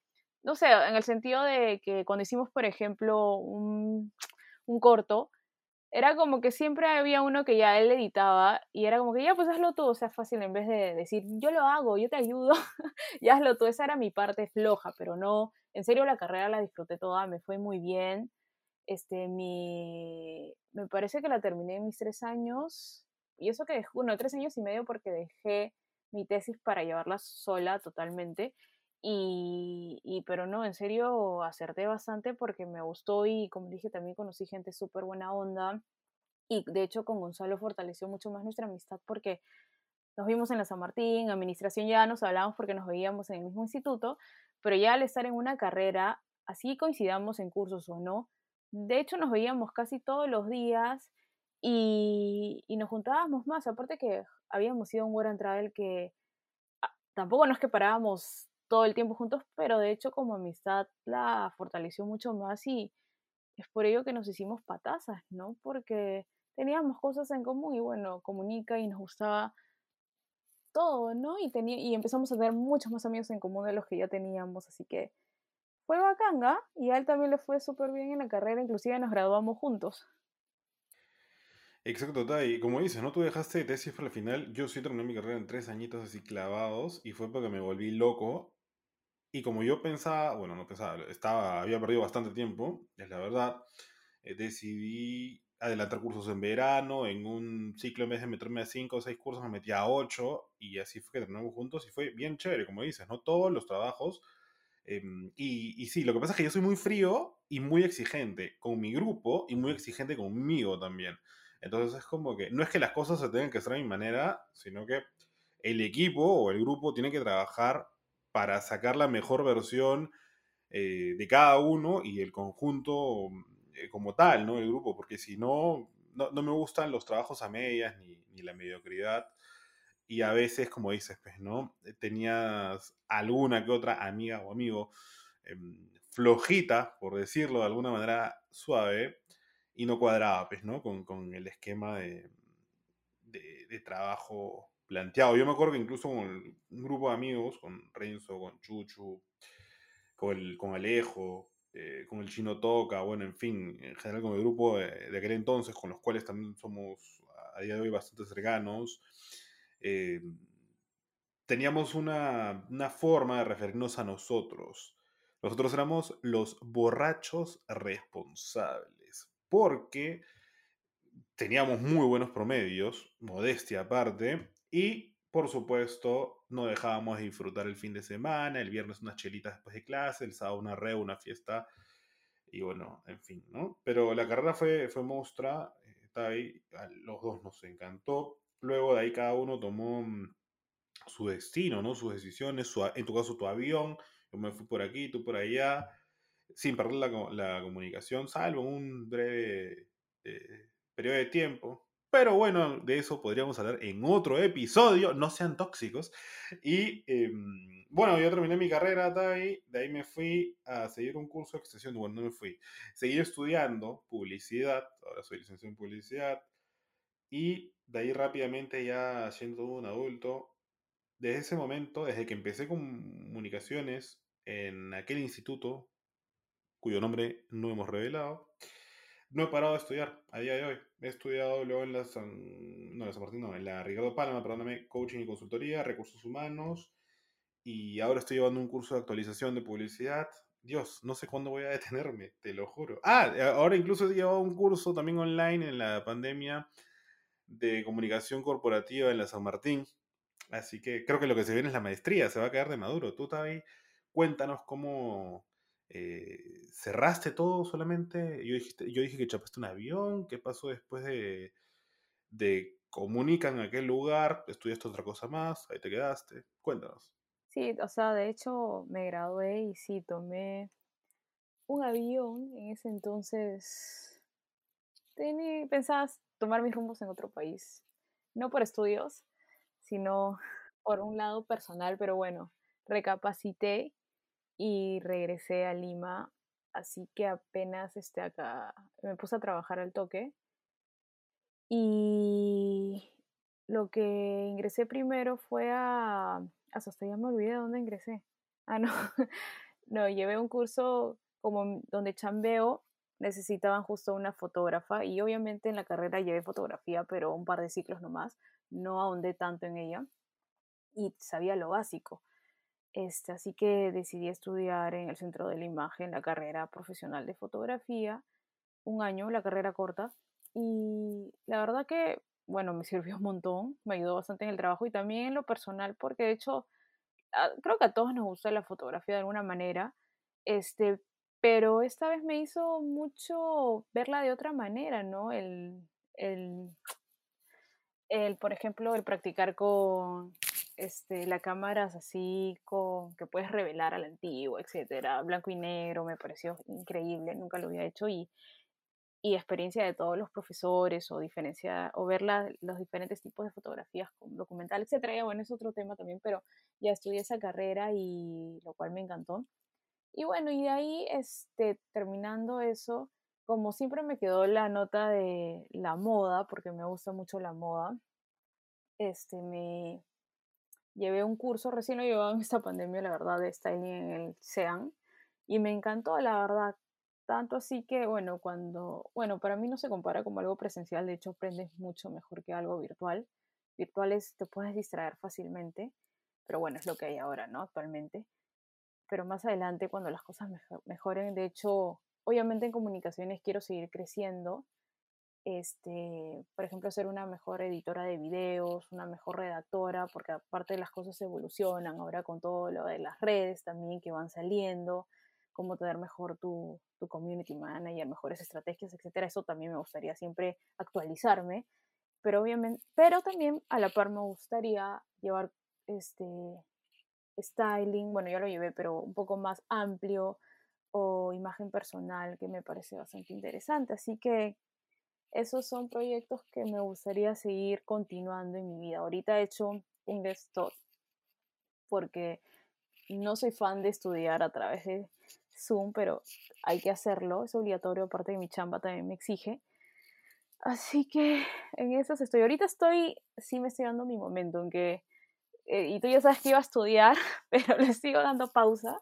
no sé, en el sentido de que cuando hicimos, por ejemplo, un, un corto, era como que siempre había uno que ya él editaba y era como que ya pues hazlo tú, o sea, fácil en vez de decir yo lo hago, yo te ayudo, ya hazlo tú, esa era mi parte floja, pero no, en serio la carrera la disfruté toda, me fue muy bien, este, mi, me parece que la terminé en mis tres años, y eso que dejé, bueno, tres años y medio porque dejé mi tesis para llevarla sola totalmente, y, y, pero no, en serio acerté bastante porque me gustó y como dije también conocí gente súper buena onda y de hecho con Gonzalo fortaleció mucho más nuestra amistad porque nos vimos en la San Martín, administración ya nos hablábamos porque nos veíamos en el mismo instituto, pero ya al estar en una carrera, así coincidamos en cursos o no, de hecho nos veíamos casi todos los días y, nos juntábamos más, aparte que habíamos ido un World and Travel que ah, tampoco no es que parábamos todo el tiempo juntos, pero de hecho como amistad la fortaleció mucho más y es por ello que nos hicimos patazas, ¿no? Porque teníamos cosas en común y bueno, comunica y nos gustaba todo, ¿no? Y, y empezamos a tener muchos más amigos en común de los que ya teníamos, así que fue bacanga y a él también le fue súper bien en la carrera, inclusive nos graduamos juntos. Exacto, y como dices, ¿no? Tú dejaste tesis para el final, yo sí terminé mi carrera en tres añitos así clavados y fue porque me volví loco y como yo pensaba, bueno, no pensaba, estaba, había perdido bastante tiempo, es la verdad, eh, decidí adelantar cursos en verano, en un ciclo en vez de meterme a cinco o seis cursos me metí a ocho y así fue que terminamos juntos y fue bien chévere, como dices, ¿no? Todos los trabajos. Em, y, y sí, lo que pasa es que yo soy muy frío y muy exigente con mi grupo y muy exigente conmigo también. Entonces es como que no es que las cosas se tengan que hacer a mi manera, sino que el equipo o el grupo tiene que trabajar para sacar la mejor versión eh, de cada uno y el conjunto eh, como tal, ¿no? El grupo, porque si no, no, me gustan los trabajos a medias ni, la mediocridad. Y a veces, como dices, pues, ¿no? Eh, tenías alguna que otra amiga o amigo em, flojita, por decirlo de alguna manera suave, y no cuadraba, pues, ¿no? Con, el esquema de, de trabajo planteado. Yo me acuerdo que incluso con un grupo de amigos, con Renzo, con Chuchu, con, el, con Alejo, eh, con el Chino Toca, bueno, en fin, en general con el grupo de, aquel entonces, con los cuales también somos a día de hoy bastante cercanos, eh, teníamos una, una forma de referirnos a nosotros. Nosotros éramos los borrachos responsables, porque teníamos muy buenos promedios, modestia aparte, y, por supuesto, no dejábamos de disfrutar el fin de semana, el viernes unas chelitas después de clase, el sábado una re, una fiesta, y bueno, en fin, ¿no? Pero la carrera fue, fue mostra, está ahí, a los dos nos encantó. Luego de ahí cada uno tomó mm, su destino, ¿no? Sus decisiones, en tu caso tu avión, yo me fui por aquí, tú por allá, sin perder la, la comunicación, salvo un breve eh, periodo de tiempo, pero bueno, de eso podríamos hablar en otro episodio. No sean tóxicos. Y em, bueno, yo terminé mi carrera de ahí. De ahí me fui a seguir un curso de extensión. Bueno, no me fui. Seguí estudiando publicidad. Ahora soy licenciado en publicidad. Y de ahí rápidamente ya siendo un adulto. Desde ese momento, desde que empecé comunicaciones en aquel instituto, cuyo nombre no hemos revelado, no he parado de estudiar a día de hoy. He estudiado luego en la San, no, en la Martín, no, en la Ricardo Palma, perdóname, coaching y consultoría, recursos humanos. Y ahora estoy llevando un curso de actualización de publicidad. Dios, no sé cuándo voy a detenerme, te lo juro. Ah, ahora incluso he llevado un curso también online en la pandemia de comunicación corporativa en la San Martín. Así que creo que lo que se viene es la maestría, se va a quedar de maduro. Tú, Tavi, cuéntanos cómo eh, cerraste todo solamente. Yo, dijiste, yo dije que chapaste un avión, ¿qué pasó después de, de comunican en aquel lugar? ¿Estudiaste otra cosa más? Ahí te quedaste. Cuéntanos. Sí, o sea, de hecho me gradué y sí, tomé un avión. En ese entonces pensaba tomar mis rumbos en otro país. No por estudios, sino por un lado personal, pero bueno, recapacité y regresé a Lima, así que apenas esté acá, me puse a trabajar al toque. Y lo que ingresé primero fue a, hasta ya me olvidé de dónde ingresé. Ah, no, no, llevé un curso como donde chambeo, necesitaban justo una fotógrafa y obviamente en la carrera llevé fotografía, pero un par de ciclos nomás, no ahondé tanto en ella y sabía lo básico. Este, así que decidí estudiar en el Centro de la Imagen la carrera profesional de fotografía, un año, la carrera corta, y la verdad que, bueno, me sirvió un montón, me ayudó bastante en el trabajo y también en lo personal, porque de hecho, ah, creo que a todos nos gusta la fotografía de alguna manera, este, pero esta vez me hizo mucho verla de otra manera, ¿no? El, el, el por ejemplo, el practicar con este, la cámaras así con que puedes revelar al antiguo, etcétera, blanco y negro, me pareció increíble, nunca lo había hecho y, y experiencia de todos los profesores o diferencia o ver los diferentes tipos de fotografías documental, etcétera. Ya, bueno, es otro tema también, pero ya estudié esa carrera y lo cual me encantó. Y bueno, y de ahí este terminando eso, como siempre me quedó la nota de la moda, porque me gusta mucho la moda. Este me llevé un curso, recién lo llevaba en esta pandemia, la verdad, de styling en el SEAN, y me encantó, la verdad. Tanto así que, bueno, cuando, bueno, para mí no se compara como algo presencial, de hecho aprendes mucho mejor que algo virtual. Virtuales te puedes distraer fácilmente, pero bueno, es lo que hay ahora, ¿no? Actualmente. Pero más adelante, cuando las cosas mejoren, de hecho, obviamente en comunicaciones quiero seguir creciendo, este, por ejemplo, ser una mejor editora de videos, una mejor redactora, porque aparte las cosas evolucionan ahora con todo lo de las redes también que van saliendo, cómo tener mejor tu, tu community manager, mejores estrategias, etcétera. Eso también me gustaría siempre actualizarme, pero obviamente, pero también a la par me gustaría llevar este styling, bueno, ya lo llevé, pero un poco más amplio o imagen personal que me parece bastante interesante. Así que esos son proyectos que me gustaría seguir continuando en mi vida. Ahorita he hecho un desktop porque no soy fan de estudiar a través de Zoom, pero hay que hacerlo, es obligatorio, aparte de mi chamba también me exige. Así que en esas estoy. Ahorita estoy, sí me estoy dando mi momento en que, eh, y tú ya sabes que iba a estudiar, pero le sigo dando pausa,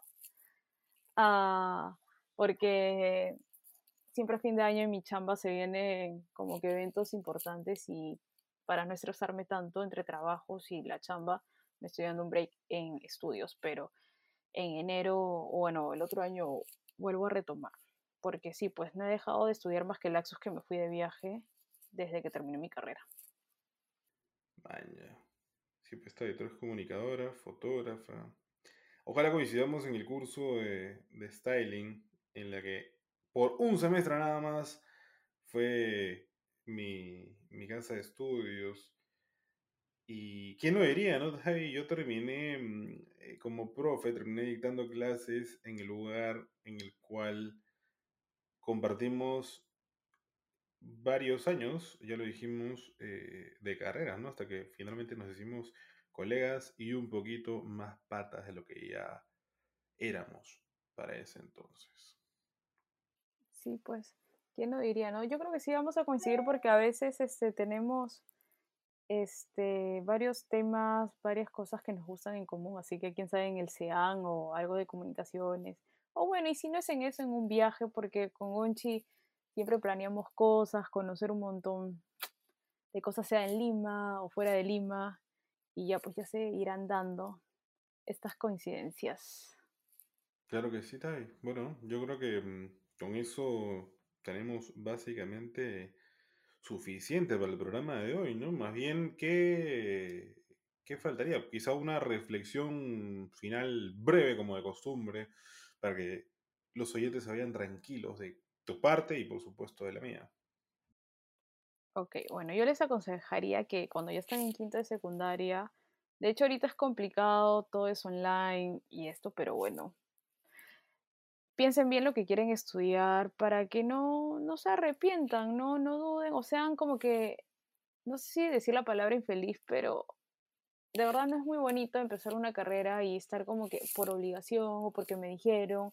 uh, porque siempre a fin de año en mi chamba se vienen como que eventos importantes y para no estresarme tanto entre trabajos y la chamba, me estoy dando un break en estudios, pero en enero, o bueno, el otro año vuelvo a retomar, porque sí, pues no he dejado de estudiar más que laxos que me fui de viaje desde que terminé mi carrera. Vaya. Sí, pues está, tú eres comunicadora, fotógrafa. Ojalá coincidamos en el curso de, de styling, en la que por un semestre nada más fue mi, casa de estudios. Y quién lo diría, ¿no, Yo terminé mm, eh, como profe, terminé dictando clases en el lugar en el cual compartimos varios años, ya lo dijimos, eh, de carrera, ¿no? Hasta que finalmente nos hicimos colegas y un poquito más patas de lo que ya éramos para ese entonces sí, pues, ¿quién lo diría, no? Yo creo que sí vamos a coincidir porque a veces este, tenemos este, varios temas, varias cosas que nos gustan en común, así que quién sabe en el SEAN o algo de comunicaciones. O bueno, y si no es en eso, en un viaje, porque con Gonchi siempre planeamos cosas, conocer un montón de cosas, sea en Lima o fuera de Lima, y ya pues ya se irán dando estas coincidencias. Claro que sí, Tai. Bueno, yo creo que mm, con eso tenemos básicamente suficiente para el programa de hoy, ¿no? Más bien, ¿qué, ¿qué faltaría? Quizá una reflexión final breve como de costumbre para que los oyentes se vayan tranquilos de tu parte y por supuesto de la mía. Ok, bueno, yo les aconsejaría que cuando ya están en quinto de secundaria, de hecho ahorita es complicado, todo es online y esto, pero bueno, piensen bien lo que quieren estudiar para que no, no se arrepientan, no, no duden o sean como que, no sé si decir la palabra infeliz, pero de verdad no es muy bonito empezar una carrera y estar como que por obligación o porque me dijeron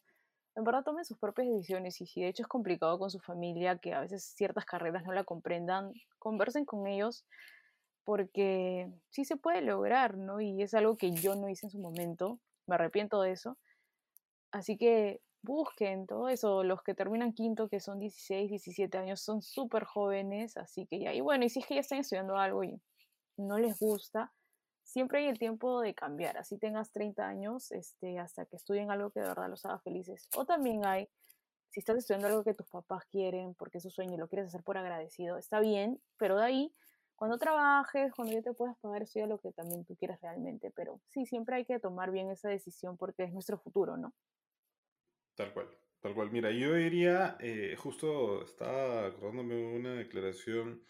en verdad tomen sus propias decisiones y si de hecho es complicado con su familia, que a veces ciertas carreras no la comprendan, conversen con ellos porque sí se puede lograr, ¿no? Y es algo que yo no hice en su momento, me arrepiento de eso. Así que busquen todo eso, los que terminan quinto, que son 16, 17 años, son súper jóvenes, así que ya, y bueno, y si es que ya están estudiando algo y no les gusta, siempre hay el tiempo de cambiar, así tengas 30 años, este, hasta que estudien algo que de verdad los haga felices. O también hay, si estás estudiando algo que tus papás quieren, porque es su sueño y lo quieres hacer por agradecido, está bien, pero de ahí, cuando trabajes, cuando ya te puedas pagar, estudia lo que también tú quieres realmente, pero sí, siempre hay que tomar bien esa decisión porque es nuestro futuro, ¿no? Tal cual, tal cual. Mira, yo diría, eh, justo estaba acordándome una declaración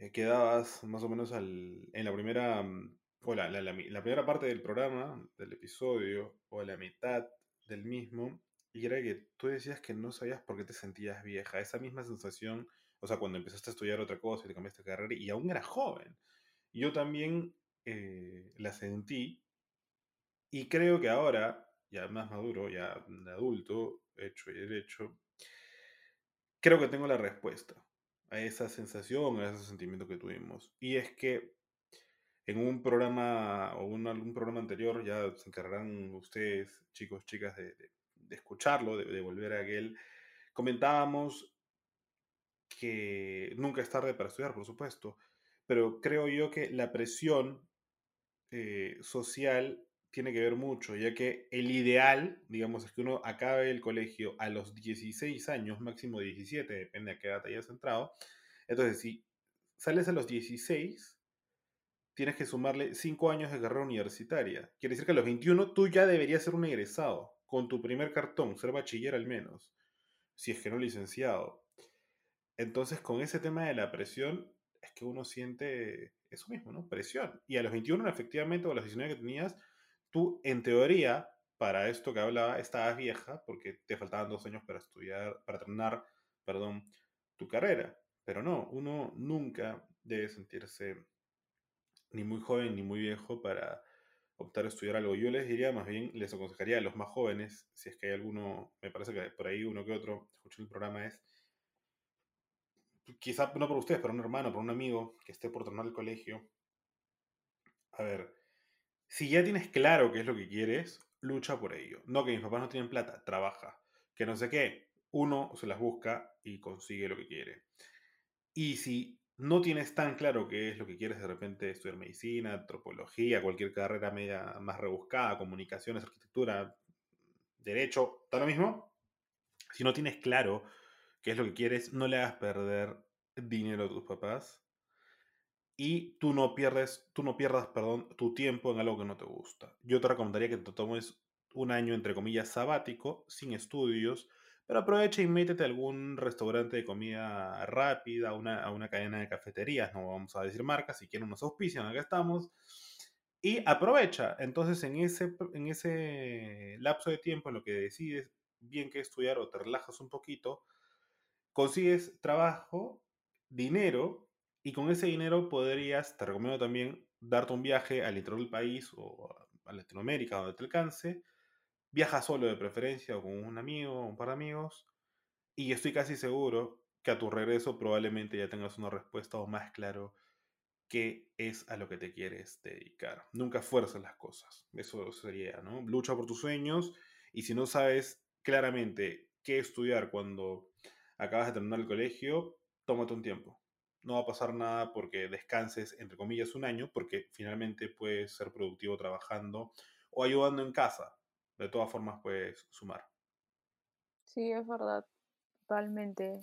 eh, quedabas más o menos al, en la primera, mm, o la, la, la, primera parte del programa, del episodio, o la mitad del mismo, y era que tú decías que no sabías por qué te sentías vieja. Esa misma sensación, o sea, cuando empezaste a estudiar otra cosa y te cambiaste de carrera, y aún era joven. Yo también eh, la sentí, y creo que ahora, ya más maduro, ya adulto, hecho y derecho, creo que tengo la respuesta a esa sensación, a ese sentimiento que tuvimos. Y es que en un programa o un, algún programa anterior, ya se encargarán ustedes, chicos, chicas, de, escucharlo, de, volver a aquel, comentábamos que nunca es tarde para estudiar, por supuesto, pero creo yo que la presión eh, social tiene que ver mucho, ya que el ideal, digamos, es que uno acabe el colegio a los 16 años, máximo 17, depende a qué edad hayas entrado. Entonces, si sales a los 16, tienes que sumarle 5 años de carrera universitaria. Quiere decir que a los 21 tú ya deberías ser un egresado, con tu primer cartón, ser bachiller al menos, si es que no licenciado. Entonces, con ese tema de la presión, es que uno siente eso mismo, ¿no? Presión. Y a los 21, efectivamente, o a los 19 que tenías, tú, en teoría, para esto que hablaba, estabas vieja porque te faltaban dos años para estudiar, para terminar, perdón, tu carrera. Pero no, uno nunca debe sentirse ni muy joven ni muy viejo para optar a estudiar algo. Yo les diría, más bien, les aconsejaría a los más jóvenes, si es que hay alguno, me parece que por ahí uno que otro escuchó el programa, es quizá no por ustedes, pero un hermano, por un amigo que esté por terminar el colegio. A ver, si ya tienes claro qué es lo que quieres, lucha por ello. No que mis papás no tienen plata, trabaja. Que no sé qué, uno se las busca y consigue lo que quiere. Y si no tienes tan claro qué es lo que quieres, de repente estudiar medicina, antropología, cualquier carrera media más rebuscada, comunicaciones, arquitectura, derecho, todo lo mismo. Si no tienes claro qué es lo que quieres, no le hagas perder dinero a tus papás y tú no pierdes, tú no pierdas, perdón, tu tiempo en algo que no te gusta. Yo te recomendaría que te tomes un año, entre comillas, sabático, sin estudios, pero aprovecha y métete a algún restaurante de comida rápida, a una cadena de cafeterías, no vamos a decir marcas, si quieren unos auspicios, acá estamos, y aprovecha. Entonces, en ese, en ese lapso de tiempo en lo que decides bien qué estudiar o te relajas un poquito, consigues trabajo, dinero y con ese dinero podrías, te recomiendo también, darte un viaje al interior del país o a Latinoamérica, donde te alcance. Viaja solo de preferencia o con un amigo o un par de amigos. Y estoy casi seguro que a tu regreso probablemente ya tengas una respuesta o más claro qué es a lo que te quieres dedicar. Nunca fuerces las cosas. Eso sería, ¿no? Lucha por tus sueños y si no sabes claramente qué estudiar cuando acabas de terminar el colegio, tómate un tiempo no va a pasar nada porque descanses, entre comillas, un año, porque finalmente puedes ser productivo trabajando o ayudando en casa. De todas formas, puedes sumar. Sí, es verdad, totalmente.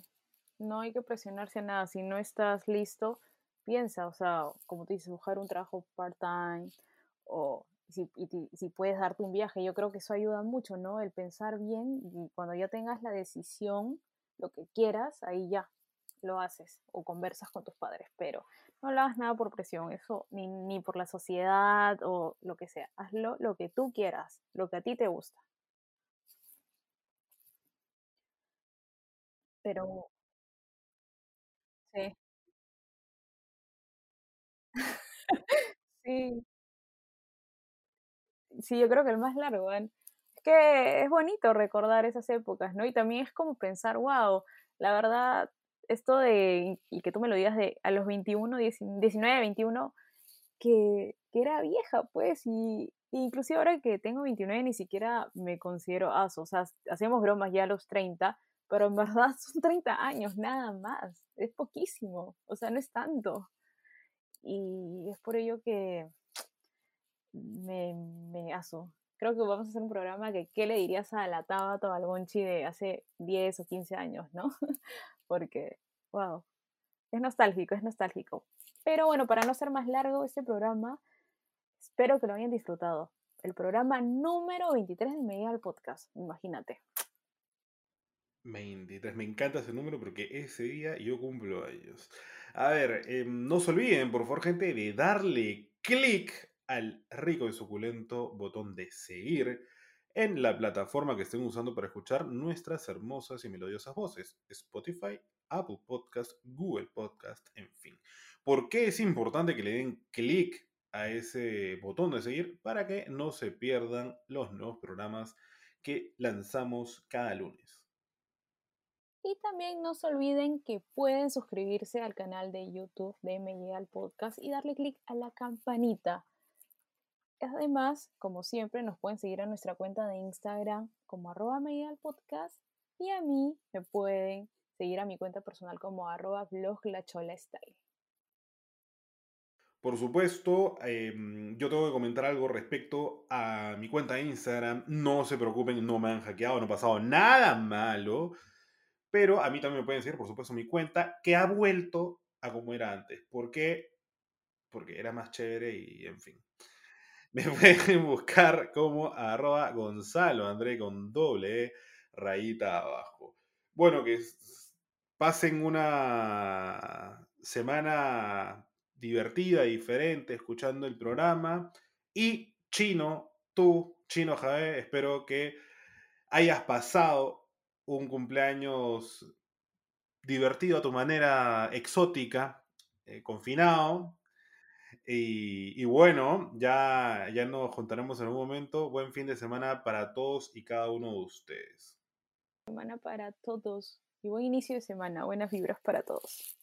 No hay que presionarse a nada. Si no estás listo, piensa, o sea, como tú dices, buscar un trabajo part-time o si, si puedes darte un viaje, yo creo que eso ayuda mucho, ¿no? El pensar bien y cuando ya tengas la decisión, lo que quieras, ahí ya lo haces o conversas con tus padres, pero no lo hagas nada por presión, eso ni, ni por la sociedad o lo que sea, hazlo lo que tú quieras, lo que a ti te gusta. Pero sí. Sí. Sí, yo creo que el más largo, es que es bonito recordar esas épocas, ¿no? Y también es como pensar, guau, la verdad, esto de, y que tú me lo digas de a los 21, 19, 21, que, que era vieja, pues, y, inclusive ahora que tengo 29 ni siquiera me considero aso, o sea, hacemos bromas ya a los 30, pero en verdad son 30 años, nada más, es poquísimo, o sea, no es tanto. Y es por ello que me, me aso. Creo que vamos a hacer un programa que ¿qué le dirías a la Tabata o al Gonchi de hace 10 o 15 años, no? Porque, wow, es nostálgico, es nostálgico. Pero bueno, para no ser más largo este programa, espero que lo hayan disfrutado. El programa número 23 de Medial Podcast, imagínate. 23, me encanta ese número porque ese día yo cumplo años. A ver, em, no se olviden, por favor, gente, de darle clic al rico y suculento botón de seguir en la plataforma que estén usando para escuchar nuestras hermosas y melodiosas voces, Spotify, Apple Podcast, Google Podcast, en fin. ¿Por qué es importante que le den clic a ese botón de seguir? Para que no se pierdan los nuevos programas que lanzamos cada lunes. Y también no se olviden que pueden suscribirse al canal de YouTube de Me Podcast y darle clic a la campanita Además, como siempre, nos pueden seguir a nuestra cuenta de Instagram como arroba podcast y a mí me pueden seguir a mi cuenta personal como arroba blog style. Por supuesto, em, yo tengo que comentar algo respecto a mi cuenta de Instagram. No se preocupen, no me han hackeado, no ha pasado nada malo. Pero a mí también me pueden seguir, por supuesto, mi cuenta, que ha vuelto a como era antes. ¿Por qué? Porque era más chévere y en fin. Me pueden buscar como arroba Gonzalo André con doble e, rayita abajo. Bueno, que pasen una semana divertida, diferente, escuchando el programa. Y Chino, tú, Chino Javé, espero que hayas pasado un cumpleaños divertido a tu manera exótica, eh, confinado, y, bueno, ya, ya nos juntaremos en un momento. Buen fin de semana para todos y cada uno de ustedes. Semana para todos y buen inicio de semana. Buenas vibras para todos.